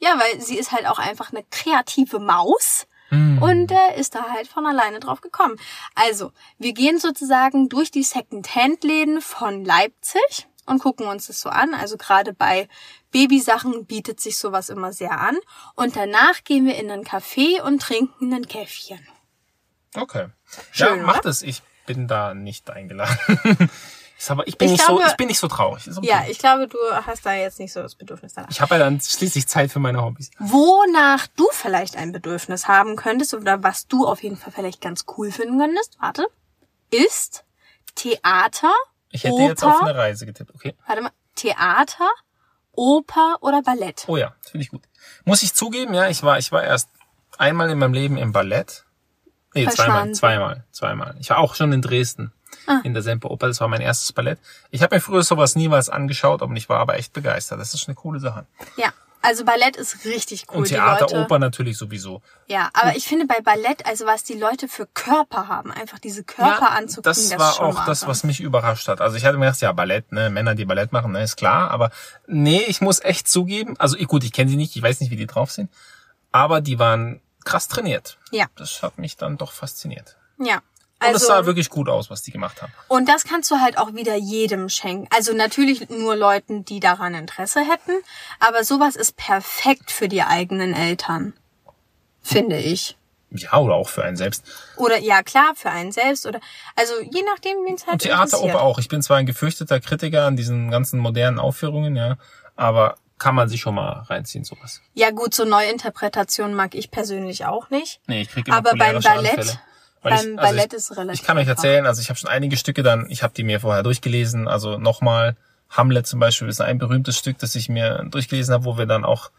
Speaker 1: ja, weil sie ist halt auch einfach eine kreative Maus.
Speaker 2: Hm.
Speaker 1: Und äh, ist da halt von alleine drauf gekommen. Also, wir gehen sozusagen durch die Second-Hand-Läden von Leipzig und gucken uns das so an. Also gerade bei Babysachen bietet sich sowas immer sehr an. Und danach gehen wir in einen Café und trinken ein Käffchen.
Speaker 2: Okay.
Speaker 1: Schön,
Speaker 2: ja, mach
Speaker 1: oder?
Speaker 2: das. Ich bin da nicht eingeladen. <laughs> Aber ich bin
Speaker 1: Ich
Speaker 2: nicht
Speaker 1: glaube-
Speaker 2: so, ich bin nicht so traurig. Okay.
Speaker 1: Ja, ich glaube, du hast da jetzt nicht so das Bedürfnis danach.
Speaker 2: ich habe ja dann schließlich Zeit für meine Hobbys.
Speaker 1: Wonach du vielleicht ein Bedürfnis haben könntest oder was du auf jeden Fall vielleicht ganz cool finden könntest, warte, ist Theater,
Speaker 2: Ich hätte
Speaker 1: Oper,
Speaker 2: jetzt auf eine Reise getippt. Okay.
Speaker 1: warte mal, Theater, Oper oder Ballett.
Speaker 2: Oh ja, finde ich gut. Muss ich zugeben, ja, ich war, ich war erst einmal in meinem Leben im Ballett. Nee, zweimal, zweimal, zweimal. Ich war auch schon in Dresden.
Speaker 1: Ah.
Speaker 2: In der Semperoper, das war mein erstes Ballett. Ich habe mir früher sowas niemals angeschaut, aber ich war aber echt begeistert. Das ist eine coole Sache.
Speaker 1: Ja, also Ballett ist richtig cool.
Speaker 2: Und Theater,
Speaker 1: Leute,
Speaker 2: Oper natürlich sowieso.
Speaker 1: Ja, aber ich finde bei Ballett, also was die Leute für Körper haben, einfach diese Körper anzukriegen,
Speaker 2: das
Speaker 1: das,
Speaker 2: war auch das, was mich überrascht hat. Also ich hatte mir gedacht, ja, Ballett, ne, Männer, die Ballett machen, ne, ist klar. Aber nee, ich muss echt zugeben, also ich- gut, ich kenne sie nicht, ich weiß nicht, wie die drauf sind, aber die waren krass trainiert.
Speaker 1: Ja.
Speaker 2: Das hat mich dann doch fasziniert.
Speaker 1: Ja.
Speaker 2: Und es
Speaker 1: Also,
Speaker 2: sah wirklich gut aus, was die gemacht haben.
Speaker 1: und das kannst du halt auch wieder jedem schenken. Also natürlich nur Leuten, die daran Interesse hätten, aber sowas ist perfekt für die eigenen Eltern. Finde ich.
Speaker 2: Ja, oder auch für einen selbst.
Speaker 1: Oder ja, klar, für einen selbst oder also je nachdem, wen es halt
Speaker 2: Und Theater,
Speaker 1: interessiert.
Speaker 2: Oper auch. Ich bin zwar ein gefürchteter Kritiker an diesen ganzen modernen Aufführungen, ja, aber kann man sich schon mal reinziehen, sowas.
Speaker 1: Ja, gut, so Neuinterpretationen mag ich persönlich auch nicht.
Speaker 2: Nee, ich kriege immer
Speaker 1: Aber beim Ballett,
Speaker 2: Anfälle. Weil
Speaker 1: beim
Speaker 2: ich, also
Speaker 1: Ballett
Speaker 2: ich,
Speaker 1: ist relativ
Speaker 2: Ich kann euch erzählen, also ich habe schon einige Stücke dann, ich habe die mir vorher durchgelesen, also nochmal Hamlet zum Beispiel ist ein berühmtes Stück, das ich mir durchgelesen habe, wo wir dann auch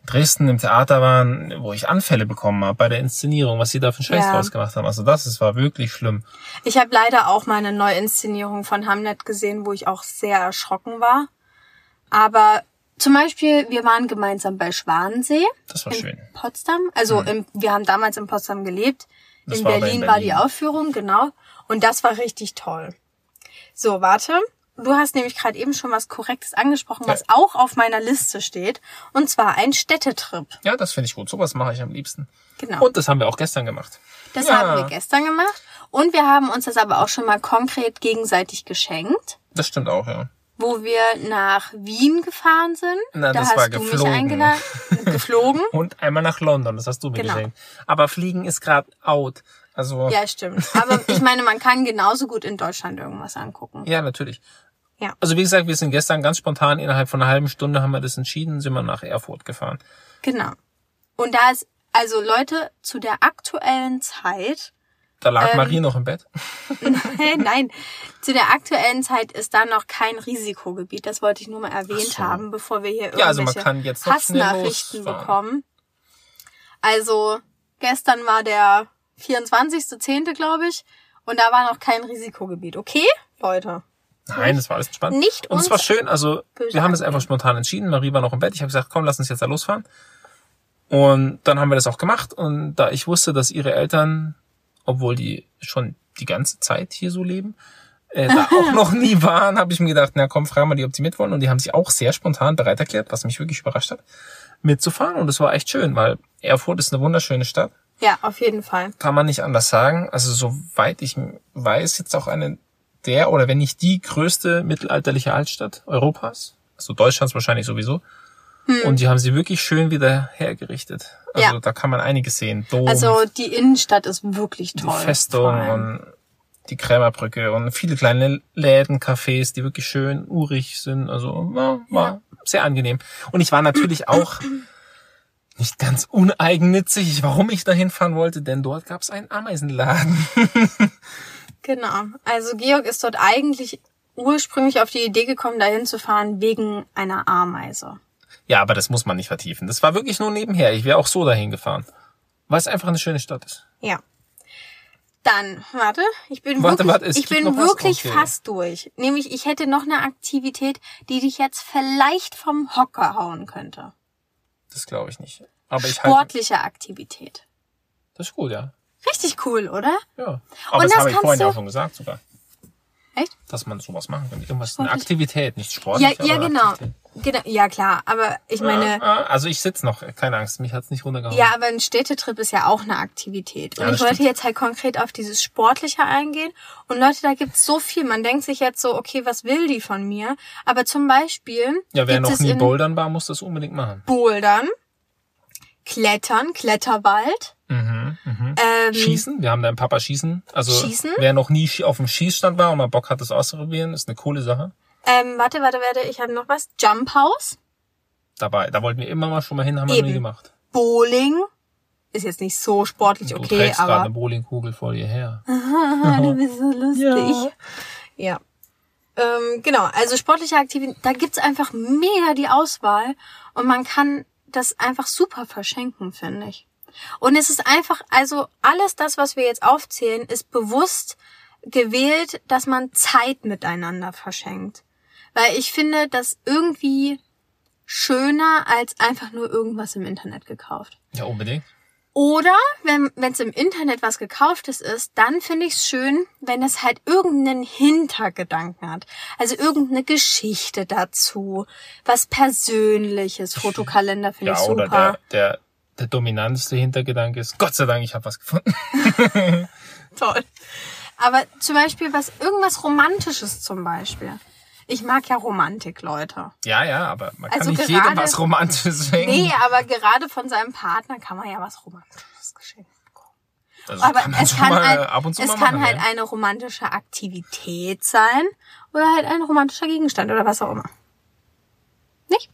Speaker 2: in Dresden im Theater waren, wo ich Anfälle bekommen habe bei der Inszenierung, was sie da für einen Scheiß
Speaker 1: Ja.
Speaker 2: draus gemacht haben. Also das, es war wirklich schlimm.
Speaker 1: Ich habe leider auch mal eine Neuinszenierung von Hamlet gesehen, wo ich auch sehr erschrocken war. Aber zum Beispiel, wir waren gemeinsam bei Schwanensee
Speaker 2: Das war
Speaker 1: in
Speaker 2: schön.
Speaker 1: Potsdam. Also im, wir haben damals in Potsdam gelebt.
Speaker 2: Das
Speaker 1: in
Speaker 2: war
Speaker 1: Berlin
Speaker 2: in
Speaker 1: war die
Speaker 2: Berlin.
Speaker 1: Aufführung, genau. Und das war richtig toll. So, warte. Du hast nämlich gerade eben schon was Korrektes angesprochen, was
Speaker 2: Ja.
Speaker 1: auch auf meiner Liste steht. Und zwar ein Städtetrip.
Speaker 2: Ja, das finde ich gut. Sowas mache ich am liebsten.
Speaker 1: Genau.
Speaker 2: Und das haben wir auch gestern gemacht.
Speaker 1: Das
Speaker 2: Ja.
Speaker 1: haben wir gestern gemacht. Und wir haben uns das aber auch schon mal konkret gegenseitig geschenkt.
Speaker 2: Das stimmt auch, ja.
Speaker 1: Wo wir nach Wien gefahren sind.
Speaker 2: Na,
Speaker 1: da
Speaker 2: das
Speaker 1: hast
Speaker 2: war
Speaker 1: du mich
Speaker 2: geflogen.
Speaker 1: eingeladen. <laughs> geflogen.
Speaker 2: Und einmal nach London, das hast du mir
Speaker 1: Genau.
Speaker 2: geschenkt. Aber Fliegen ist gerade out. Also
Speaker 1: Ja, stimmt. Aber ich meine, man kann genauso gut in Deutschland irgendwas angucken.
Speaker 2: Ja, natürlich.
Speaker 1: Ja.
Speaker 2: Also wie gesagt, wir sind gestern ganz spontan, innerhalb von einer halben Stunde haben wir das entschieden, sind wir nach Erfurt gefahren.
Speaker 1: Genau. Und da ist, also Leute, zu der aktuellen Zeit,
Speaker 2: Da lag
Speaker 1: Ähm,
Speaker 2: Marie noch im Bett. <laughs>
Speaker 1: nein, zu der aktuellen Zeit ist da noch kein Risikogebiet. Das wollte ich nur mal erwähnt
Speaker 2: so.
Speaker 1: haben, bevor wir hier irgendwelche
Speaker 2: Ja, also noch schnell
Speaker 1: Hassnachrichten bekommen. Also, gestern war der 24.10., glaube ich, und da war noch kein Risikogebiet. Okay, Leute?
Speaker 2: Nein, das war alles entspannt.
Speaker 1: Nicht
Speaker 2: Und es war schön, also wir haben es einfach spontan entschieden. Marie war noch im Bett. Ich habe gesagt, komm, lass uns jetzt da losfahren. Und dann haben wir das auch gemacht. Und da ich wusste, dass ihre Eltern, obwohl die schon die ganze Zeit hier so leben, äh, <laughs> da auch noch nie waren, habe ich mir gedacht, na komm, fragen wir die, ob sie mitwollen. Und die haben sich auch sehr spontan bereit erklärt, was mich wirklich überrascht hat, mitzufahren. Und es war echt schön, weil Erfurt ist eine wunderschöne Stadt.
Speaker 1: Ja, auf jeden Fall.
Speaker 2: Kann man nicht anders sagen. Also soweit ich weiß, jetzt auch eine der oder wenn nicht die größte mittelalterliche Altstadt Europas. Also Deutschlands wahrscheinlich sowieso. Und die haben sie wirklich schön wieder hergerichtet. Also
Speaker 1: Hm. Ja.
Speaker 2: da kann man einiges sehen. Dom,
Speaker 1: Also die Innenstadt ist wirklich
Speaker 2: die
Speaker 1: toll. vor
Speaker 2: Festung und die Krämerbrücke und viele kleine Läden, Cafés, die wirklich schön urig sind. Also war, war sehr angenehm. Und ich war natürlich auch <clears throat> nicht ganz uneigennützig, warum ich dahin fahren wollte, denn dort gab es einen Ameisenladen. <laughs>
Speaker 1: Genau. Also Georg ist dort eigentlich ursprünglich auf die Idee gekommen, dahin zu fahren wegen einer Ameise.
Speaker 2: Ja, aber das muss man nicht vertiefen. Das war wirklich nur nebenher. Ich wäre auch so dahin gefahren. Weil es einfach eine schöne Stadt ist.
Speaker 1: Ja. Dann, warte, ich bin
Speaker 2: Warte,
Speaker 1: wirklich,
Speaker 2: warte,
Speaker 1: ich bin wirklich
Speaker 2: Okay.
Speaker 1: fast durch. Nämlich, ich hätte noch eine Aktivität, die dich jetzt vielleicht vom Hocker hauen könnte.
Speaker 2: Das glaube ich nicht. Aber ich halte.
Speaker 1: Sportliche Aktivität.
Speaker 2: Das ist gut, ja.
Speaker 1: Richtig cool, oder?
Speaker 2: Ja. Aber
Speaker 1: Und
Speaker 2: das,
Speaker 1: das
Speaker 2: habe ich vorhin ja
Speaker 1: du-
Speaker 2: auch schon gesagt sogar.
Speaker 1: Echt?
Speaker 2: Dass man sowas machen kann. Irgendwas, eine. Aktivität, nicht
Speaker 1: Ja,
Speaker 2: sportlich.
Speaker 1: ja,
Speaker 2: aber
Speaker 1: genau.
Speaker 2: Aktivität.
Speaker 1: Genau. Ja, klar. Aber ich meine,
Speaker 2: also ich sitz noch, keine Angst, mich hat's nicht runtergehauen.
Speaker 1: Ja, aber ein Städtetrip ist ja auch eine Aktivität. Und
Speaker 2: Ja,
Speaker 1: ich wollte
Speaker 2: stimmt.
Speaker 1: jetzt halt konkret auf dieses Sportliche eingehen. Und Leute, da gibt's so viel. Man denkt sich jetzt so, okay, was will die von mir? Aber zum Beispiel
Speaker 2: Ja, wer noch nie bouldern war, muss das unbedingt machen.
Speaker 1: Bouldern, Klettern, Kletterwald,
Speaker 2: Mhm, mhm.
Speaker 1: Ähm,
Speaker 2: Schießen, wir haben deinen Papa schießen. Also
Speaker 1: Schießen?
Speaker 2: wer noch nie auf dem Schießstand war und mal Bock hat, das auszuprobieren, ist eine coole Sache.
Speaker 1: Ähm, warte, warte, warte, ich habe noch was. Jump House,
Speaker 2: Dabei, da wollten wir immer mal schon mal hin, haben wir noch nie gemacht.
Speaker 1: Bowling. Ist jetzt nicht so sportlich,
Speaker 2: Du
Speaker 1: okay,
Speaker 2: trägst gerade
Speaker 1: aber.
Speaker 2: eine Bowlingkugel vor dir her. <laughs>
Speaker 1: du bist so lustig. Ja. Ähm, genau, also sportliche Aktivitäten, da gibt's einfach mega die Auswahl und man kann das einfach super verschenken, finde ich. Und es ist einfach, also alles das, was wir jetzt aufzählen, ist bewusst gewählt, dass man Zeit miteinander verschenkt. Weil ich finde das irgendwie schöner als einfach nur irgendwas im Internet gekauft.
Speaker 2: Ja, unbedingt.
Speaker 1: Oder wenn es im Internet was gekauftes ist, dann finde ich es schön, wenn es halt irgendeinen Hintergedanken hat. Also irgendeine Geschichte dazu. Was Persönliches. Fotokalender finde
Speaker 2: Ja,
Speaker 1: ich
Speaker 2: oder
Speaker 1: super.
Speaker 2: der, der, der dominanteste Hintergedanke ist, Gott sei Dank, ich habe was gefunden. <laughs>
Speaker 1: Toll. Aber zum Beispiel was, irgendwas Romantisches zum Beispiel. Ich mag ja Romantik, Leute.
Speaker 2: Ja, ja, aber man kann
Speaker 1: Also
Speaker 2: nicht
Speaker 1: gerade-
Speaker 2: jedem was Romantisches <laughs> schenken.
Speaker 1: Nee, aber gerade von seinem Partner kann man ja was Romantisches geschenken.
Speaker 2: Also
Speaker 1: Aber
Speaker 2: kann
Speaker 1: es kann halt,
Speaker 2: zu
Speaker 1: es
Speaker 2: mal
Speaker 1: kann
Speaker 2: machen,
Speaker 1: halt
Speaker 2: ja.
Speaker 1: eine romantische Aktivität sein oder halt ein romantischer Gegenstand oder was auch immer.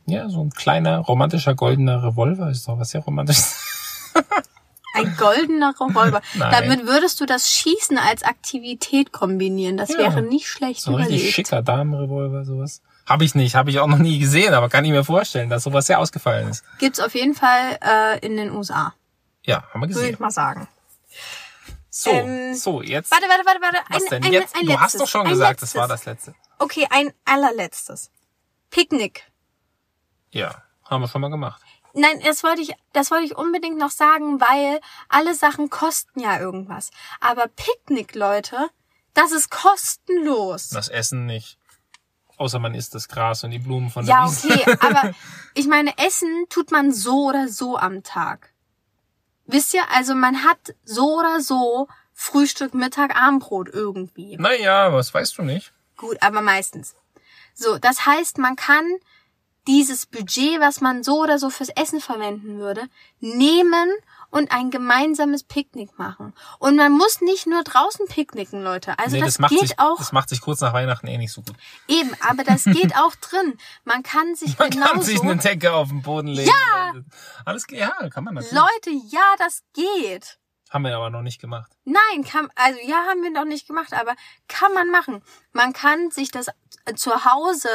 Speaker 2: Ja, so ein kleiner romantischer goldener Revolver ist doch was sehr romantisches. <laughs>
Speaker 1: Ein goldener Revolver. <laughs>
Speaker 2: Nein.
Speaker 1: Damit würdest du das Schießen als Aktivität kombinieren. Das
Speaker 2: Ja.
Speaker 1: wäre nicht schlecht
Speaker 2: So ein richtig
Speaker 1: überlegt.
Speaker 2: schicker Damenrevolver, sowas. Habe ich nicht, habe ich auch noch nie gesehen, aber kann ich mir vorstellen, dass sowas sehr ausgefallen ist.
Speaker 1: Gibt's auf jeden Fall äh, in den USA,
Speaker 2: Ja, haben wir
Speaker 1: würde
Speaker 2: gesehen.
Speaker 1: ich mal sagen.
Speaker 2: So,
Speaker 1: Ähm,
Speaker 2: so, jetzt.
Speaker 1: Warte, warte, warte, warte.
Speaker 2: was
Speaker 1: Ein,
Speaker 2: denn
Speaker 1: ein,
Speaker 2: jetzt?
Speaker 1: ein
Speaker 2: du
Speaker 1: letztes,
Speaker 2: hast doch schon
Speaker 1: ein
Speaker 2: gesagt,
Speaker 1: letztes.
Speaker 2: das war das letzte.
Speaker 1: Okay, ein allerletztes. Picknick.
Speaker 2: Ja, haben wir schon mal gemacht.
Speaker 1: Nein, das wollte ich, das wollte ich unbedingt noch sagen, weil alle Sachen kosten ja irgendwas. Aber Picknick, Leute, das ist kostenlos.
Speaker 2: Das Essen nicht. Außer man isst das Gras und die Blumen von der
Speaker 1: Ja,
Speaker 2: Wiese.
Speaker 1: okay, <laughs> aber ich meine, Essen tut man so oder so am Tag. Wisst ihr, also man hat so oder so Frühstück, Mittag, Abendbrot irgendwie.
Speaker 2: Naja, was weißt du nicht?
Speaker 1: Gut, aber meistens. So, das heißt, man kann dieses Budget, was man so oder so fürs Essen verwenden würde, nehmen und ein gemeinsames Picknick machen. Und man muss nicht nur draußen picknicken, Leute. Also
Speaker 2: nee,
Speaker 1: das,
Speaker 2: das, macht
Speaker 1: geht
Speaker 2: sich,
Speaker 1: auch
Speaker 2: das macht sich kurz nach Weihnachten eh nicht so gut.
Speaker 1: eben, aber das <laughs> geht auch drin. Man kann sich
Speaker 2: Man
Speaker 1: genauso
Speaker 2: kann sich eine Decke auf den Boden legen. Ja! Alles, ja, kann man natürlich.
Speaker 1: Leute, ja, das geht.
Speaker 2: Haben wir aber noch nicht gemacht.
Speaker 1: Nein, kann, also ja, haben wir noch nicht gemacht, aber kann man machen. Man kann sich das zu Hause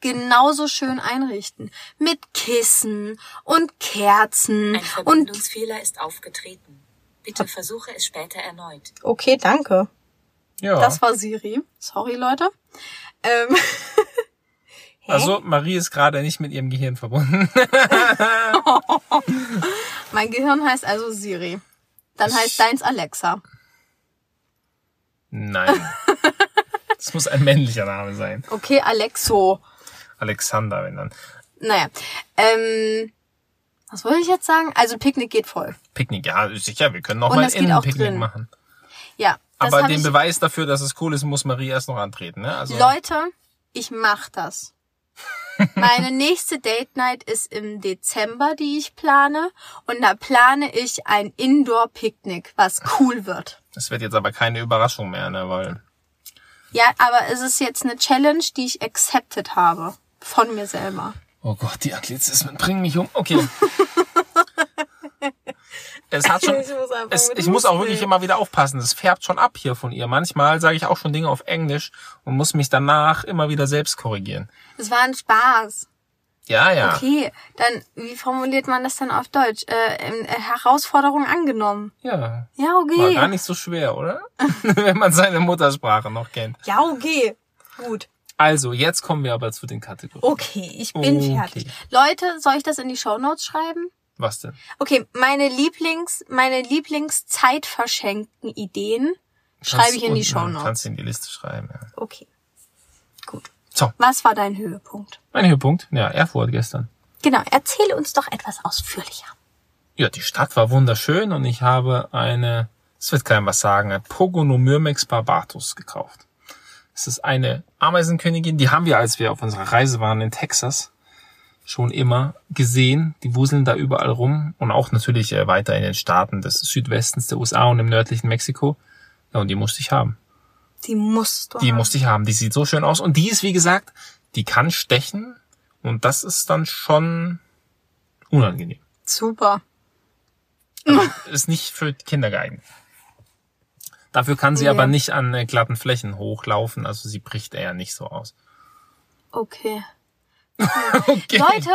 Speaker 1: genauso schön einrichten. Mit Kissen und Kerzen
Speaker 3: Ein
Speaker 1: und.
Speaker 3: Verbindungsfehler ist aufgetreten. Bitte versuche es später erneut.
Speaker 1: Okay, danke.
Speaker 2: Ja.
Speaker 1: Das war Siri. Sorry, Leute. Ähm, <laughs>
Speaker 2: also, Marie ist gerade nicht mit ihrem Gehirn verbunden. <laughs>
Speaker 1: mein Gehirn heißt also Siri. Dann heißt deins Alexa.
Speaker 2: Nein. <laughs> Das muss ein männlicher Name sein.
Speaker 1: Okay, Alexo.
Speaker 2: Alexander, wenn dann.
Speaker 1: Naja. Ähm, was wollte ich jetzt sagen? Also Picknick geht voll.
Speaker 2: Picknick, ja, sicher, wir können noch
Speaker 1: Und
Speaker 2: mal
Speaker 1: das geht
Speaker 2: innen Picknick
Speaker 1: drin.
Speaker 2: machen.
Speaker 1: Ja.
Speaker 2: Aber den Beweis dafür, dass es cool ist, muss Marie erst noch antreten. Ne? Also,
Speaker 1: Leute, ich mach das. <laughs> Meine nächste Date Night ist im Dezember, die ich plane. Und da plane ich ein Indoor-Picknick, was cool wird.
Speaker 2: das wird jetzt aber keine Überraschung mehr, ne? Weil
Speaker 1: Ja, aber es ist jetzt eine Challenge, die ich accepted habe. Von mir selber.
Speaker 2: Oh Gott, die Anglizismen bringen mich um. Okay. <laughs> es hat schon.
Speaker 1: Ich muss
Speaker 2: Es, ich muss auch wirklich immer wieder aufpassen. Es färbt schon ab hier von ihr. Manchmal sage ich auch schon Dinge auf Englisch und muss mich danach immer wieder selbst korrigieren.
Speaker 1: Es war ein Spaß.
Speaker 2: Ja, ja.
Speaker 1: Okay, dann, wie formuliert man das dann auf Deutsch? Äh, äh, Herausforderung angenommen.
Speaker 2: Ja.
Speaker 1: Ja,
Speaker 2: War
Speaker 1: okay.
Speaker 2: gar nicht so schwer, oder? <laughs> Wenn man seine Muttersprache noch kennt.
Speaker 1: Ja, okay. Gut.
Speaker 2: Also, jetzt kommen wir aber zu den Kategorien.
Speaker 1: Okay, ich bin
Speaker 2: Okay.
Speaker 1: fertig. Leute, soll ich das in die Shownotes schreiben?
Speaker 2: Was denn?
Speaker 1: Okay, meine Lieblings, meine Lieblingszeitverschenkten Ideen schreibe ich in die
Speaker 2: unten-
Speaker 1: Shownotes.
Speaker 2: Kannst du in die Liste schreiben, ja.
Speaker 1: Okay. Gut.
Speaker 2: So,
Speaker 1: Was war dein Höhepunkt?
Speaker 2: mein Höhepunkt. Ja, Erfurt gestern.
Speaker 1: Genau, erzähle uns doch etwas ausführlicher.
Speaker 2: Ja, die Stadt war wunderschön und ich habe eine, es wird keinem was sagen, ein Pogonomyrmex barbatus gekauft. Es ist eine Ameisenkönigin, die haben wir, als wir auf unserer Reise waren in Texas, schon immer gesehen. Die wuseln da überall rum und auch natürlich äh, weiter in den Staaten des Südwestens der USA und im nördlichen Mexiko. Ja, und die musste ich haben.
Speaker 1: Die musst du
Speaker 2: Die
Speaker 1: haben.
Speaker 2: musste ich haben. Die sieht so schön aus. Und die ist, wie gesagt, die kann stechen. Und das ist dann schon unangenehm.
Speaker 1: Super. <laughs>
Speaker 2: Ist nicht für Kinder geeignet. Dafür kann sie
Speaker 1: Nee.
Speaker 2: aber nicht an äh, glatten Flächen hochlaufen. Also sie bricht eher nicht so aus. <laughs>
Speaker 1: Okay.
Speaker 2: Okay.
Speaker 1: Leute,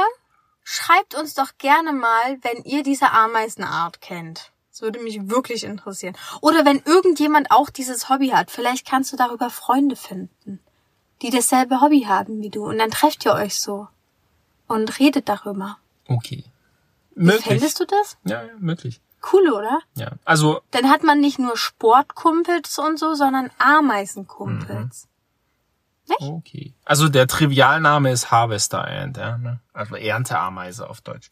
Speaker 1: schreibt uns doch gerne mal, wenn ihr diese Ameisenart kennt. Das würde mich wirklich interessieren. Oder wenn irgendjemand auch dieses Hobby hat. Vielleicht kannst du darüber Freunde finden, die dasselbe Hobby haben wie du. Und dann trefft ihr euch so und redet darüber.
Speaker 2: Okay. Möglich.
Speaker 1: Fändest du das?
Speaker 2: Ja, ja, möglich.
Speaker 1: Cool, oder?
Speaker 2: Ja. Also,
Speaker 1: Dann hat man nicht nur Sportkumpels und so, sondern Ameisenkumpels.
Speaker 2: okay. Also der Trivialname ist Harvester Ant, ja. Ne? Also Ernteameise auf Deutsch.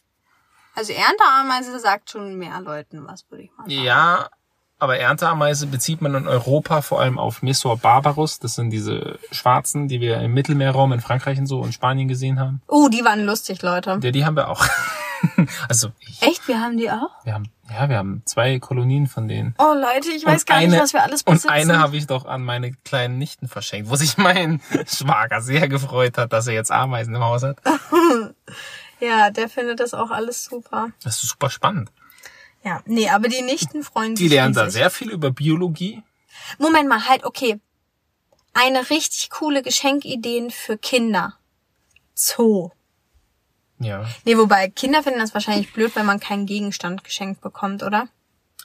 Speaker 1: Also Ernteameise sagt schon mehr Leuten was, würde ich mal sagen.
Speaker 2: Ja, aber Ernteameise bezieht man in Europa vor allem auf Messor barbarus. Das sind diese Schwarzen, die wir im Mittelmeerraum in Frankreich und so und Spanien gesehen haben.
Speaker 1: Oh, die waren lustig, Leute.
Speaker 2: Ja, die haben wir auch. <laughs> <laughs> also ich,
Speaker 1: Echt? Wir haben die auch?
Speaker 2: wir haben, ja, wir haben zwei Kolonien von denen.
Speaker 1: Oh Leute, ich weiß
Speaker 2: Und
Speaker 1: gar
Speaker 2: eine-
Speaker 1: nicht, was wir alles besitzen.
Speaker 2: Und eine habe ich doch an meine kleinen Nichten verschenkt, wo sich mein <laughs> Schwager sehr gefreut hat, dass er jetzt Ameisen im Haus hat. <laughs>
Speaker 1: ja, der findet das auch alles super.
Speaker 2: Das ist super spannend.
Speaker 1: Ja, nee, aber die Nichten freuen
Speaker 2: Die
Speaker 1: sich
Speaker 2: lernen da sehr viel über Biologie.
Speaker 1: Moment mal, halt, okay. Eine richtig coole Geschenkideen für Kinder. Zoo.
Speaker 2: Ja.
Speaker 1: Nee, wobei Kinder finden das wahrscheinlich blöd, wenn man keinen Gegenstand geschenkt bekommt, oder?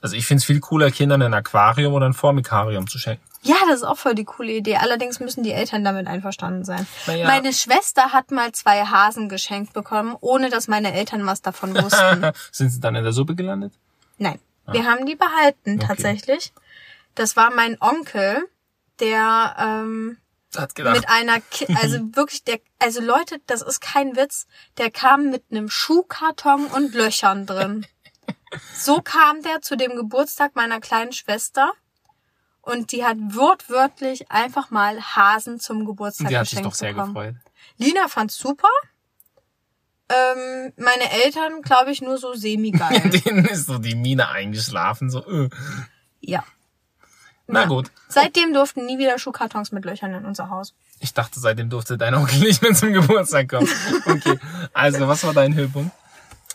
Speaker 2: Also ich find's viel cooler, Kindern ein Aquarium oder ein Formikarium zu schenken.
Speaker 1: Ja, das ist auch voll die coole Idee. Allerdings müssen die Eltern damit einverstanden sein.
Speaker 2: Naja.
Speaker 1: Meine Schwester hat mal zwei Hasen geschenkt bekommen, ohne dass meine Eltern was davon wussten. <laughs>
Speaker 2: Sind sie dann in der Suppe gelandet?
Speaker 1: Nein, wir haben die behalten
Speaker 2: Okay.
Speaker 1: tatsächlich. Das war mein Onkel, der ähm,
Speaker 2: Hat gedacht,
Speaker 1: mit einer, Ki <laughs> also wirklich, der, also Leute, das ist kein Witz, der kam mit einem Schuhkarton und Löchern drin. So kam der zu dem Geburtstag meiner kleinen Schwester und die hat wortwörtlich einfach mal Hasen zum Geburtstag
Speaker 2: die hat sich
Speaker 1: geschenkt
Speaker 2: doch sehr
Speaker 1: bekommen.
Speaker 2: gefreut.
Speaker 1: Lina fand's super. Ähm, meine Eltern, glaube ich, nur so semi-geil. <laughs>
Speaker 2: Denen ist so die Mine eingeschlafen, so, äh.
Speaker 1: ja.
Speaker 2: Na
Speaker 1: Ja.
Speaker 2: gut.
Speaker 1: Seitdem durften nie wieder Schuhkartons mit Löchern in unser Haus.
Speaker 2: Ich dachte, seitdem durfte dein Onkel nicht mehr zum Geburtstag kommen. Okay. Also, was war dein Höhepunkt?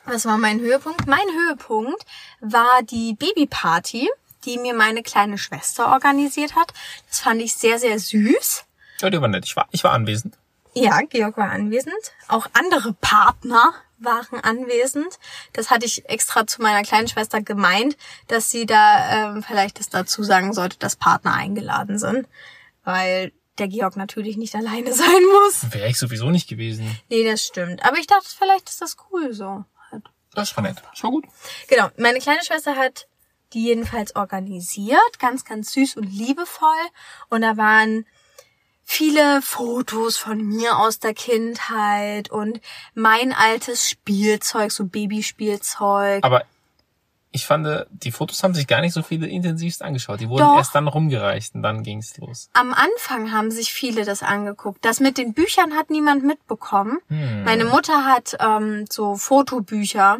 Speaker 1: Das war mein Höhepunkt. Mein Höhepunkt war die Babyparty, die mir meine kleine Schwester organisiert hat. Das fand ich sehr, sehr süß.
Speaker 2: Ja, die war nett. Ich war, ich war anwesend.
Speaker 1: Ja, Georg war anwesend. Auch andere Partner waren anwesend. Das hatte ich extra zu meiner kleinen Schwester gemeint, dass sie da ähm, vielleicht das dazu sagen sollte, dass Partner eingeladen sind. Weil der Georg natürlich nicht <laughs> alleine sein muss.
Speaker 2: Wäre ich sowieso nicht gewesen.
Speaker 1: Nee, das stimmt. Aber ich dachte, vielleicht ist das cool so.
Speaker 2: Das war nett. Das war gut.
Speaker 1: Genau, meine kleine Schwester hat die jedenfalls organisiert, ganz, ganz süß und liebevoll. Und da waren viele Fotos von mir aus der Kindheit und mein altes Spielzeug, so Babyspielzeug.
Speaker 2: Aber ich fand, die Fotos haben sich gar nicht so viele intensivst angeschaut. Die wurden
Speaker 1: Doch.
Speaker 2: erst dann rumgereicht und dann ging's los.
Speaker 1: Am Anfang haben sich viele das angeguckt. Das mit den Büchern hat niemand mitbekommen.
Speaker 2: Hm.
Speaker 1: Meine Mutter hat ähm, so Fotobücher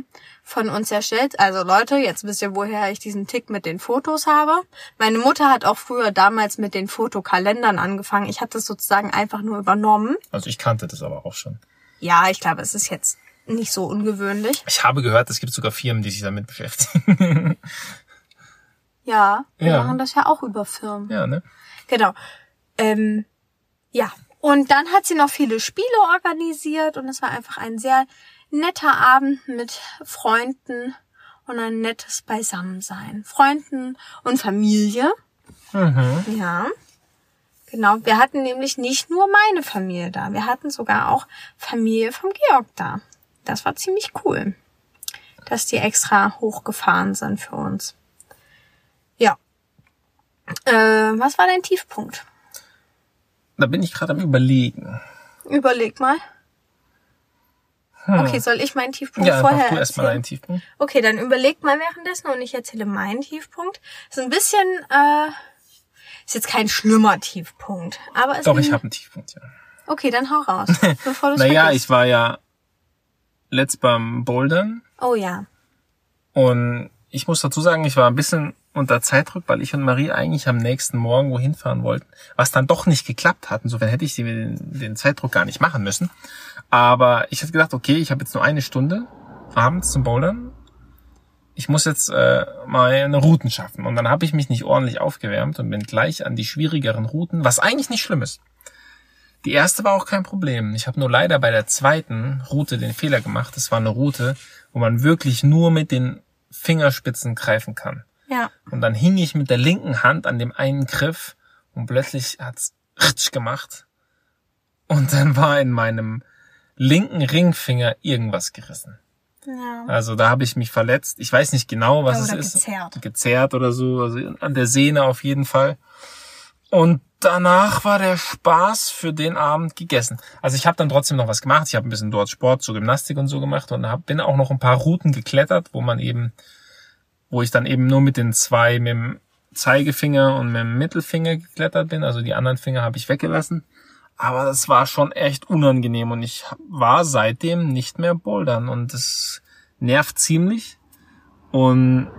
Speaker 1: von uns erstellt. Also Leute, jetzt wisst ihr, woher ich diesen Tick mit den Fotos habe. Meine Mutter hat auch früher damals mit den Fotokalendern angefangen. Ich hatte das sozusagen einfach nur übernommen.
Speaker 2: Also ich kannte das aber auch schon.
Speaker 1: Ja, ich glaube, es ist jetzt nicht so ungewöhnlich.
Speaker 2: Ich habe gehört, es gibt sogar Firmen, die sich damit beschäftigen. <laughs>
Speaker 1: Ja, wir
Speaker 2: Ja.
Speaker 1: machen das ja auch über Firmen.
Speaker 2: ja, ne?
Speaker 1: Genau. Ähm, ja. Und dann hat sie noch viele Spiele organisiert und es war einfach ein sehr netter Abend mit Freunden und ein nettes Beisammensein. Freunden und Familie.
Speaker 2: Mhm.
Speaker 1: Ja. Genau. Wir hatten nämlich nicht nur meine Familie da. Wir hatten sogar auch Familie vom Georg da. Das war ziemlich cool, dass die extra hochgefahren sind für uns. Ja. Äh, was war dein Tiefpunkt?
Speaker 2: Da bin ich gerade am überlegen.
Speaker 1: Überleg mal.
Speaker 2: Hm.
Speaker 1: Okay, soll ich meinen Tiefpunkt
Speaker 2: Ja,
Speaker 1: vorher
Speaker 2: mach du erstmal
Speaker 1: erzählen?
Speaker 2: einen Tiefpunkt.
Speaker 1: Okay, dann überleg mal währenddessen und ich erzähle meinen Tiefpunkt. Ist ein bisschen, äh, ist jetzt kein schlimmer Tiefpunkt, aber ist
Speaker 2: Doch, ich habe einen Tiefpunkt, ja.
Speaker 1: Okay, dann hau raus, <laughs> bevor du
Speaker 2: Naja,
Speaker 1: vergisst.
Speaker 2: ich war ja letzt beim Bouldern.
Speaker 1: Oh ja.
Speaker 2: Und ich muss dazu sagen, ich war ein bisschen unter Zeitdruck, weil ich und Marie eigentlich am nächsten Morgen wohin fahren wollten, was dann doch nicht geklappt hat. Insofern hätte ich den, den Zeitdruck gar nicht machen müssen. Aber ich hatte gedacht, okay, ich habe jetzt nur eine Stunde abends zum Bouldern. Ich muss jetzt äh, mal eine Routen schaffen. Und dann habe ich mich nicht ordentlich aufgewärmt und bin gleich an die schwierigeren Routen, was eigentlich nicht schlimm ist. Die erste war auch kein Problem. Ich habe nur leider bei der zweiten Route den Fehler gemacht. Es war eine Route, wo man wirklich nur mit den Fingerspitzen greifen kann.
Speaker 1: Ja.
Speaker 2: Und dann hing ich mit der linken Hand an dem einen Griff und plötzlich hat's ritsch gemacht. Und dann war in meinem linken Ringfinger irgendwas gerissen.
Speaker 1: Ja.
Speaker 2: Also da habe ich mich verletzt. Ich weiß nicht genau, was
Speaker 1: Oder
Speaker 2: es ist.
Speaker 1: gezerrt.
Speaker 2: Gezerrt oder so. Also an der Sehne auf jeden Fall. Und danach war der Spaß für den Abend gegessen. Also ich habe dann trotzdem noch was gemacht. Ich habe ein bisschen dort Sport, so Gymnastik und so gemacht und hab, bin auch noch ein paar Routen geklettert, wo man eben, wo ich dann eben nur mit den zwei, mit dem Zeigefinger und mit dem Mittelfinger geklettert bin. Also die anderen Finger habe ich weggelassen. Aber das war schon echt unangenehm und ich war seitdem nicht mehr bouldern und das nervt ziemlich. Und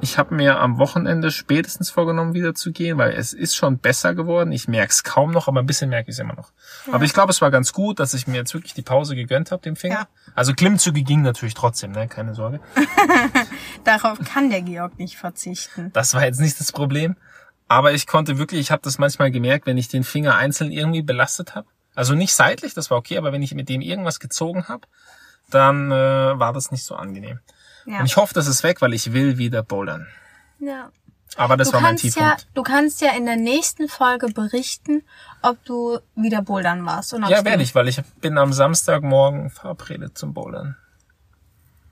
Speaker 2: ich habe mir am Wochenende spätestens vorgenommen, wieder zu gehen, weil es ist schon besser geworden. Ich merke es kaum noch, aber ein bisschen merke ich es immer noch. Aber ich glaube, es war ganz gut, dass ich mir jetzt wirklich die Pause gegönnt habe, dem Finger.
Speaker 1: Ja.
Speaker 2: Also Klimmzüge ging natürlich trotzdem, ne? keine Sorge. <laughs>
Speaker 1: Darauf kann der Georg nicht verzichten.
Speaker 2: Das war jetzt nicht das Problem. Aber ich konnte wirklich, ich habe das manchmal gemerkt, wenn ich den Finger einzeln irgendwie belastet habe. Also nicht seitlich, das war okay, aber wenn ich mit dem irgendwas gezogen habe, dann äh, war das nicht so angenehm.
Speaker 1: Ja.
Speaker 2: Und ich hoffe, das ist weg, weil ich will wieder bouldern.
Speaker 1: ja.
Speaker 2: Aber das
Speaker 1: Du
Speaker 2: war mein
Speaker 1: kannst ja,
Speaker 2: Tiefpunkt.
Speaker 1: du kannst ja in der nächsten Folge berichten, ob du wieder bouldern warst. Und
Speaker 2: Ja, werde ich, weil ich bin am Samstagmorgen verabredet zum Bouldern.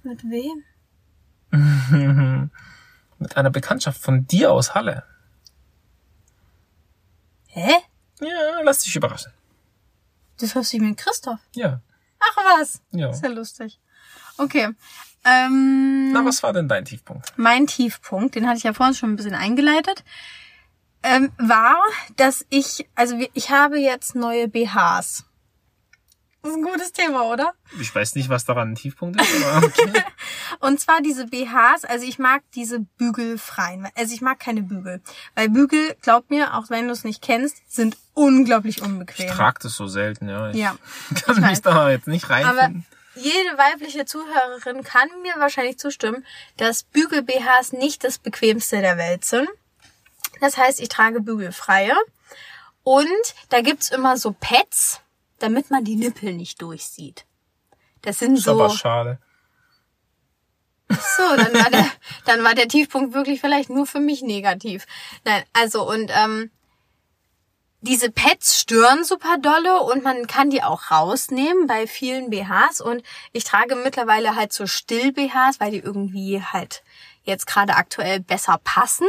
Speaker 1: Mit wem? <laughs>
Speaker 2: Mit einer Bekanntschaft von dir aus Halle.
Speaker 1: Hä?
Speaker 2: Ja, lass dich überraschen.
Speaker 1: Du triffst dich mit Christoph.
Speaker 2: Ja,
Speaker 1: Ach was.
Speaker 2: ja.
Speaker 1: Ist ja lustig. Okay. Ähm,
Speaker 2: Na, was war denn dein Tiefpunkt?
Speaker 1: mein Tiefpunkt, den hatte ich ja vorhin schon ein bisschen eingeleitet, ähm, war, dass ich, also ich habe jetzt neue BHs. Das ist ein gutes Thema, oder?
Speaker 2: Ich weiß nicht, was daran ein Tiefpunkt ist, aber okay. <laughs>
Speaker 1: Und zwar diese BHs, also ich mag diese bügelfreien. Also ich mag keine Bügel. Weil Bügel, glaub mir, auch wenn du es nicht kennst, sind unglaublich
Speaker 2: Ich
Speaker 1: unbequem.
Speaker 2: trage das so selten, ja. Ich
Speaker 1: Ja, <laughs>
Speaker 2: kann
Speaker 1: ich
Speaker 2: mich
Speaker 1: weiß.
Speaker 2: da jetzt nicht
Speaker 1: Aber
Speaker 2: reinfinden.
Speaker 1: jede weibliche Zuhörerin kann mir wahrscheinlich zustimmen, dass Bügel-BHs nicht das bequemste der Welt sind. Das heißt, ich trage bügelfreie. Und da gibt's immer so Pads, damit man die Nippel nicht durchsieht. Das sind
Speaker 2: ist
Speaker 1: so.
Speaker 2: aber schade.
Speaker 1: So, dann war der, dann war der Tiefpunkt wirklich vielleicht nur für mich negativ. Nein, also und ähm, diese Pads stören super dolle und man kann die auch rausnehmen bei vielen BHs und ich trage mittlerweile halt so Still-BHs, weil die irgendwie halt jetzt gerade aktuell besser passen.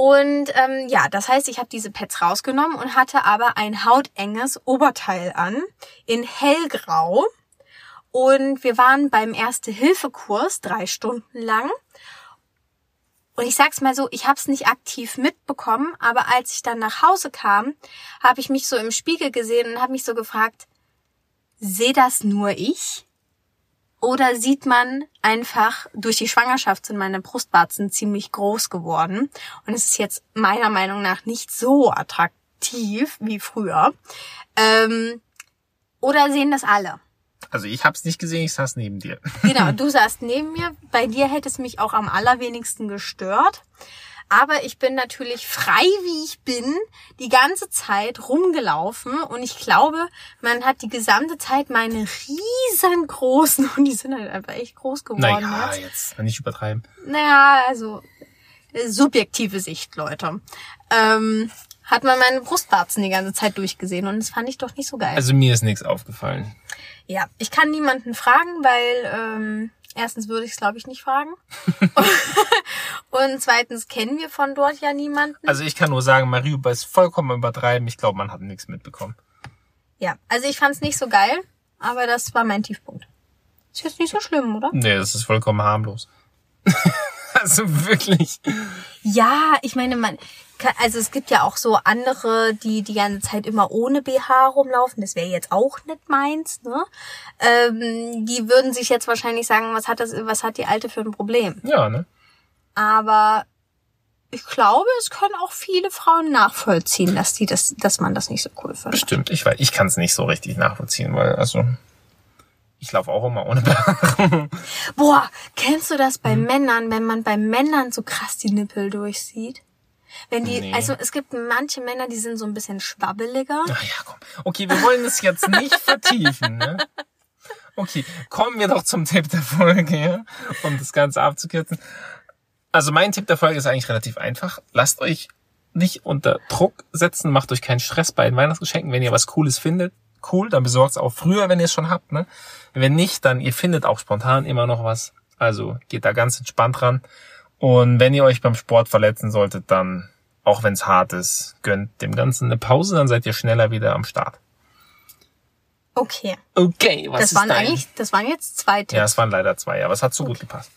Speaker 1: Und ähm, ja, das heißt, ich habe diese Pads rausgenommen und hatte aber ein hautenges Oberteil an in hellgrau. Und wir waren beim Erste-Hilfe-Kurs drei Stunden lang. Und ich sag's mal so, ich habe es nicht aktiv mitbekommen, aber als ich dann nach Hause kam, habe ich mich so im Spiegel gesehen und habe mich so gefragt, sehe das nur ich? Oder sieht man einfach, durch die Schwangerschaft sind meine Brustwarzen ziemlich groß geworden. Und es ist jetzt meiner Meinung nach nicht so attraktiv wie früher. Ähm, oder sehen das alle?
Speaker 2: Also ich hab's nicht gesehen, ich saß neben dir.
Speaker 1: Genau, <laughs> du saßt neben mir. Bei dir hätte es mich auch am allerwenigsten gestört. Aber ich bin natürlich frei, wie ich bin, die ganze Zeit rumgelaufen. Und ich glaube, man hat die gesamte Zeit meine riesengroßen, <laughs> und die sind halt einfach echt groß geworden
Speaker 2: Naja,
Speaker 1: jetzt.
Speaker 2: jetzt nicht übertreiben.
Speaker 1: Naja, also äh, subjektive Sicht, Leute. Ähm, hat man meine Brustwarzen die ganze Zeit durchgesehen und das fand ich doch nicht so geil.
Speaker 2: Also mir ist nichts aufgefallen.
Speaker 1: Ja, ich kann niemanden fragen, weil ähm, erstens würde ich es, glaube ich, nicht fragen. <laughs> Und zweitens kennen wir von dort ja niemanden.
Speaker 2: Also ich kann nur sagen, Mariuba ist vollkommen übertreiben. Ich glaube, man hat nichts mitbekommen.
Speaker 1: ja, also ich fand es nicht so geil, aber das war mein Tiefpunkt. Ist jetzt nicht so schlimm, oder?
Speaker 2: Nee, das ist vollkommen harmlos. <laughs> also wirklich.
Speaker 1: Ja, ich meine, man, Also es gibt ja auch so andere, die die ganze Zeit immer ohne BH rumlaufen. Das wäre jetzt auch nicht meins. Ne? Ähm, die würden sich jetzt wahrscheinlich sagen, was hat das, was hat die Alte für ein Problem?
Speaker 2: Ja, ne?
Speaker 1: Aber ich glaube, es können auch viele Frauen nachvollziehen, dass die das, dass man das nicht so cool findet.
Speaker 2: Bestimmt. Ich weiß, ich kann es nicht so richtig nachvollziehen, weil, also, ich laufe auch immer ohne BH.
Speaker 1: Boah, kennst du das bei
Speaker 2: Hm.
Speaker 1: Männern, wenn man bei Männern so krass die Nippel durchsieht? Wenn die,
Speaker 2: Nee.
Speaker 1: also es gibt manche Männer, die sind so ein bisschen schwabbeliger.
Speaker 2: Ach ja, komm. Okay, wir wollen es jetzt nicht <laughs> vertiefen, ne? Okay, kommen wir doch zum Tipp der Folge, ja? um das Ganze abzukürzen. Also mein Tipp der Folge ist eigentlich relativ einfach. Lasst euch nicht unter Druck setzen, macht euch keinen Stress bei den Weihnachtsgeschenken. Wenn ihr was Cooles findet, cool, dann besorgt es auch früher, wenn ihr es schon habt. Ne? Wenn nicht, dann ihr findet auch spontan immer noch was. Also geht da ganz entspannt ran. Und wenn ihr euch beim Sport verletzen solltet, dann, auch wenn es hart ist, gönnt dem Ganzen eine Pause, dann seid ihr schneller wieder am Start.
Speaker 1: Okay,
Speaker 2: Okay, was
Speaker 1: das
Speaker 2: ist
Speaker 1: waren
Speaker 2: dein?
Speaker 1: eigentlich, das waren jetzt zwei Tipps.
Speaker 2: ja, es waren leider zwei, aber es hat so gut gepasst.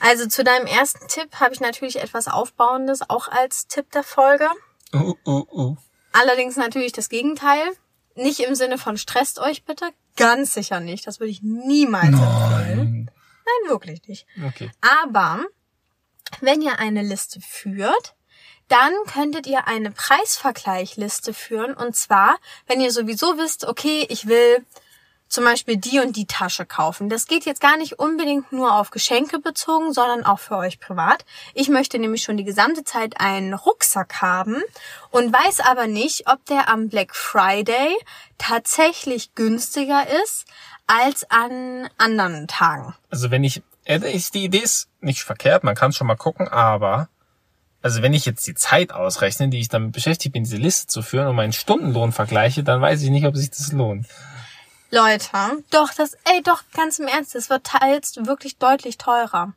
Speaker 1: Also zu deinem ersten Tipp habe ich natürlich etwas Aufbauendes, auch als Tipp der Folge.
Speaker 2: Uh, uh, uh.
Speaker 1: Allerdings natürlich das Gegenteil. Nicht im Sinne von stresst euch bitte. Ganz sicher nicht. Das würde ich niemals empfehlen. Nein, wirklich nicht.
Speaker 2: Okay.
Speaker 1: Aber wenn ihr eine Liste führt, dann könntet ihr eine Preisvergleichliste führen. Und zwar, wenn ihr sowieso wisst, okay, ich will zum Beispiel die und die Tasche kaufen. Das geht jetzt gar nicht unbedingt nur auf Geschenke bezogen, sondern auch für euch privat. Ich möchte nämlich schon die gesamte Zeit einen Rucksack haben und weiß aber nicht, ob der am Black Friday tatsächlich günstiger ist als an anderen Tagen.
Speaker 2: Also wenn ich, die Idee ist nicht verkehrt, man kann schon mal gucken, aber also wenn ich jetzt die Zeit ausrechne, die ich damit beschäftigt bin, diese Liste zu führen und meinen Stundenlohn vergleiche, dann weiß ich nicht, ob sich das lohnt.
Speaker 1: Leute, doch, das, ey, doch, ganz im Ernst, das wird teils wirklich deutlich teurer.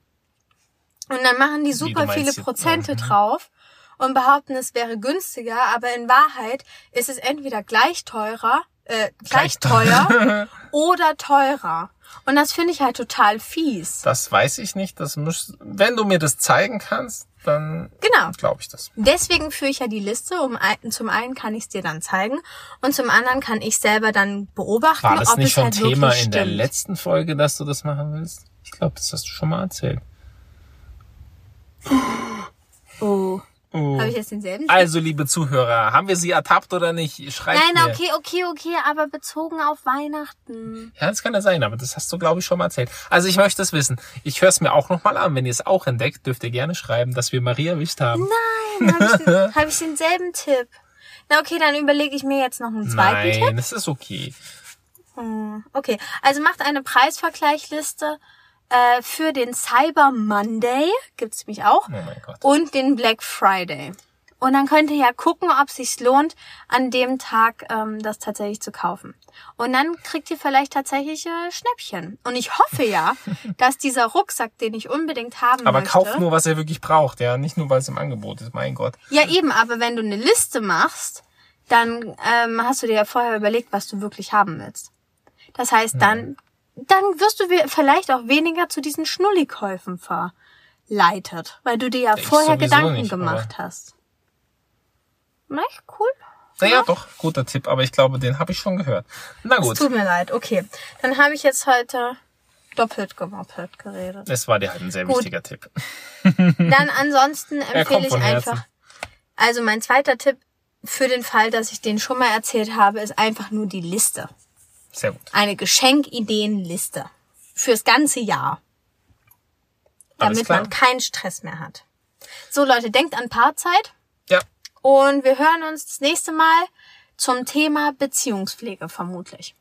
Speaker 1: Und dann machen die super viele
Speaker 2: jetzt-
Speaker 1: Prozente
Speaker 2: Mhm.
Speaker 1: drauf und behaupten, es wäre günstiger, aber in Wahrheit ist es entweder gleich teurer, äh, gleich teuer <laughs> oder teurer. Und das finde ich halt total fies.
Speaker 2: Das weiß ich nicht, das muss, wenn du mir das zeigen kannst, dann
Speaker 1: Genau.
Speaker 2: glaube ich das.
Speaker 1: Deswegen führe ich ja die Liste. Um zum einen kann ich es dir dann zeigen und zum anderen kann ich selber dann beobachten,
Speaker 2: War das
Speaker 1: ob
Speaker 2: nicht
Speaker 1: es
Speaker 2: schon
Speaker 1: halt
Speaker 2: Thema in der
Speaker 1: stimmt.
Speaker 2: letzten Folge, dass du das machen willst? Ich glaube, das hast du schon mal erzählt.
Speaker 1: Oh.
Speaker 2: Oh.
Speaker 1: Habe ich jetzt denselben?
Speaker 2: Also, liebe Zuhörer, haben wir sie ertappt oder nicht? Schreibt
Speaker 1: Nein,
Speaker 2: mir.
Speaker 1: okay, okay, okay, aber bezogen auf Weihnachten.
Speaker 2: Ja, das kann ja sein, aber das hast du, glaube ich, schon mal erzählt. Also ich möchte es wissen. Ich höre es mir auch nochmal an. Wenn ihr es auch entdeckt, dürft ihr gerne schreiben, dass wir Maria erwischt haben.
Speaker 1: Nein, habe ich, den- <laughs> hab ich denselben Tipp. Na okay, dann überlege ich mir jetzt noch einen zweiten Tipp.
Speaker 2: Nein, das ist okay.
Speaker 1: Hm, Okay, also macht eine Preisvergleichliste äh, für den Cyber Monday, gibt's nämlich auch,
Speaker 2: Oh mein Gott.
Speaker 1: und den Black Friday. Und dann könnt ihr ja gucken, ob es sich lohnt, an dem Tag ähm, das tatsächlich zu kaufen. Und dann kriegt ihr vielleicht tatsächlich äh, Schnäppchen. Und ich hoffe ja, <laughs> dass dieser Rucksack, den ich unbedingt haben
Speaker 2: Aber
Speaker 1: möchte,
Speaker 2: kauft nur, was ihr wirklich braucht, ja. Nicht nur, weil es im Angebot ist, mein Gott.
Speaker 1: Ja, eben, aber wenn du eine Liste machst, dann ähm, hast du dir ja vorher überlegt, was du wirklich haben willst. Das heißt, dann, dann wirst du vielleicht auch weniger zu diesen Schnullikäufen verleitet, weil du dir ja
Speaker 2: Ich
Speaker 1: vorher Gedanken
Speaker 2: nicht,
Speaker 1: gemacht hast. Na, cool.
Speaker 2: Naja, doch, guter Tipp, aber ich glaube, den habe ich schon gehört. Na
Speaker 1: Es
Speaker 2: gut,
Speaker 1: tut mir leid. Okay, dann habe ich jetzt heute doppelt gemoppelt geredet.
Speaker 2: es war dir halt ein sehr
Speaker 1: Gut.
Speaker 2: wichtiger Tipp. <laughs>
Speaker 1: Dann <laughs> ansonsten empfehle ich
Speaker 2: Herzen.
Speaker 1: einfach. Also mein zweiter Tipp für den Fall, dass ich den schon mal erzählt habe, ist einfach nur die Liste.
Speaker 2: Sehr gut.
Speaker 1: Eine Geschenkideenliste. Fürs ganze Jahr.
Speaker 2: Alles
Speaker 1: Damit
Speaker 2: klar?
Speaker 1: man keinen Stress mehr hat. So Leute, denkt an Paarzeit
Speaker 2: Ja,
Speaker 1: und wir hören uns das nächste Mal zum Thema Beziehungspflege vermutlich.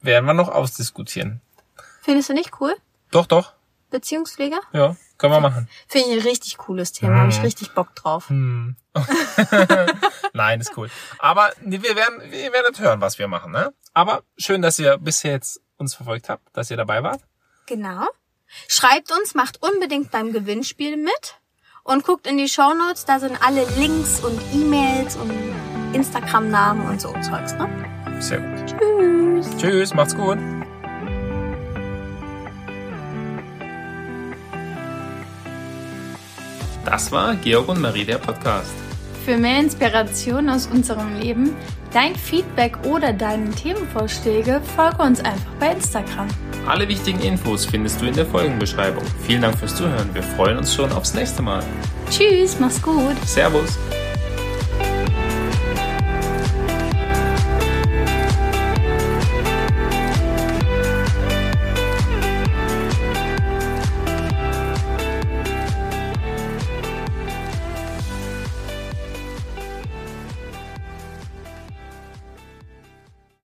Speaker 2: werden wir noch ausdiskutieren.
Speaker 1: Findest du nicht cool?
Speaker 2: Doch, doch.
Speaker 1: Beziehungspflege?
Speaker 2: Ja, können wir machen.
Speaker 1: Finde ich ein richtig cooles Thema. Habe ich richtig Bock drauf.
Speaker 2: Hm. <laughs> Nein, ist cool. Aber wir werden, wir werdet hören, was wir machen, ne? Aber schön, dass ihr bisher jetzt uns verfolgt habt, dass ihr dabei wart.
Speaker 1: Genau. Schreibt uns, macht unbedingt beim Gewinnspiel mit und guckt in die Shownotes, da sind alle Links und E-Mails und Instagram-Namen und so Zeugs, ne?
Speaker 2: Sehr gut.
Speaker 1: Tschüss.
Speaker 2: Tschüss, macht's gut. Das war Georg und Marie der Podcast.
Speaker 1: Für mehr Inspiration aus unserem Leben, dein Feedback oder deine Themenvorschläge, folge uns einfach bei Instagram.
Speaker 2: Alle wichtigen Infos findest du in der Folgenbeschreibung. Vielen Dank fürs Zuhören. Wir freuen uns schon aufs nächste Mal.
Speaker 1: Tschüss, mach's gut.
Speaker 2: Servus.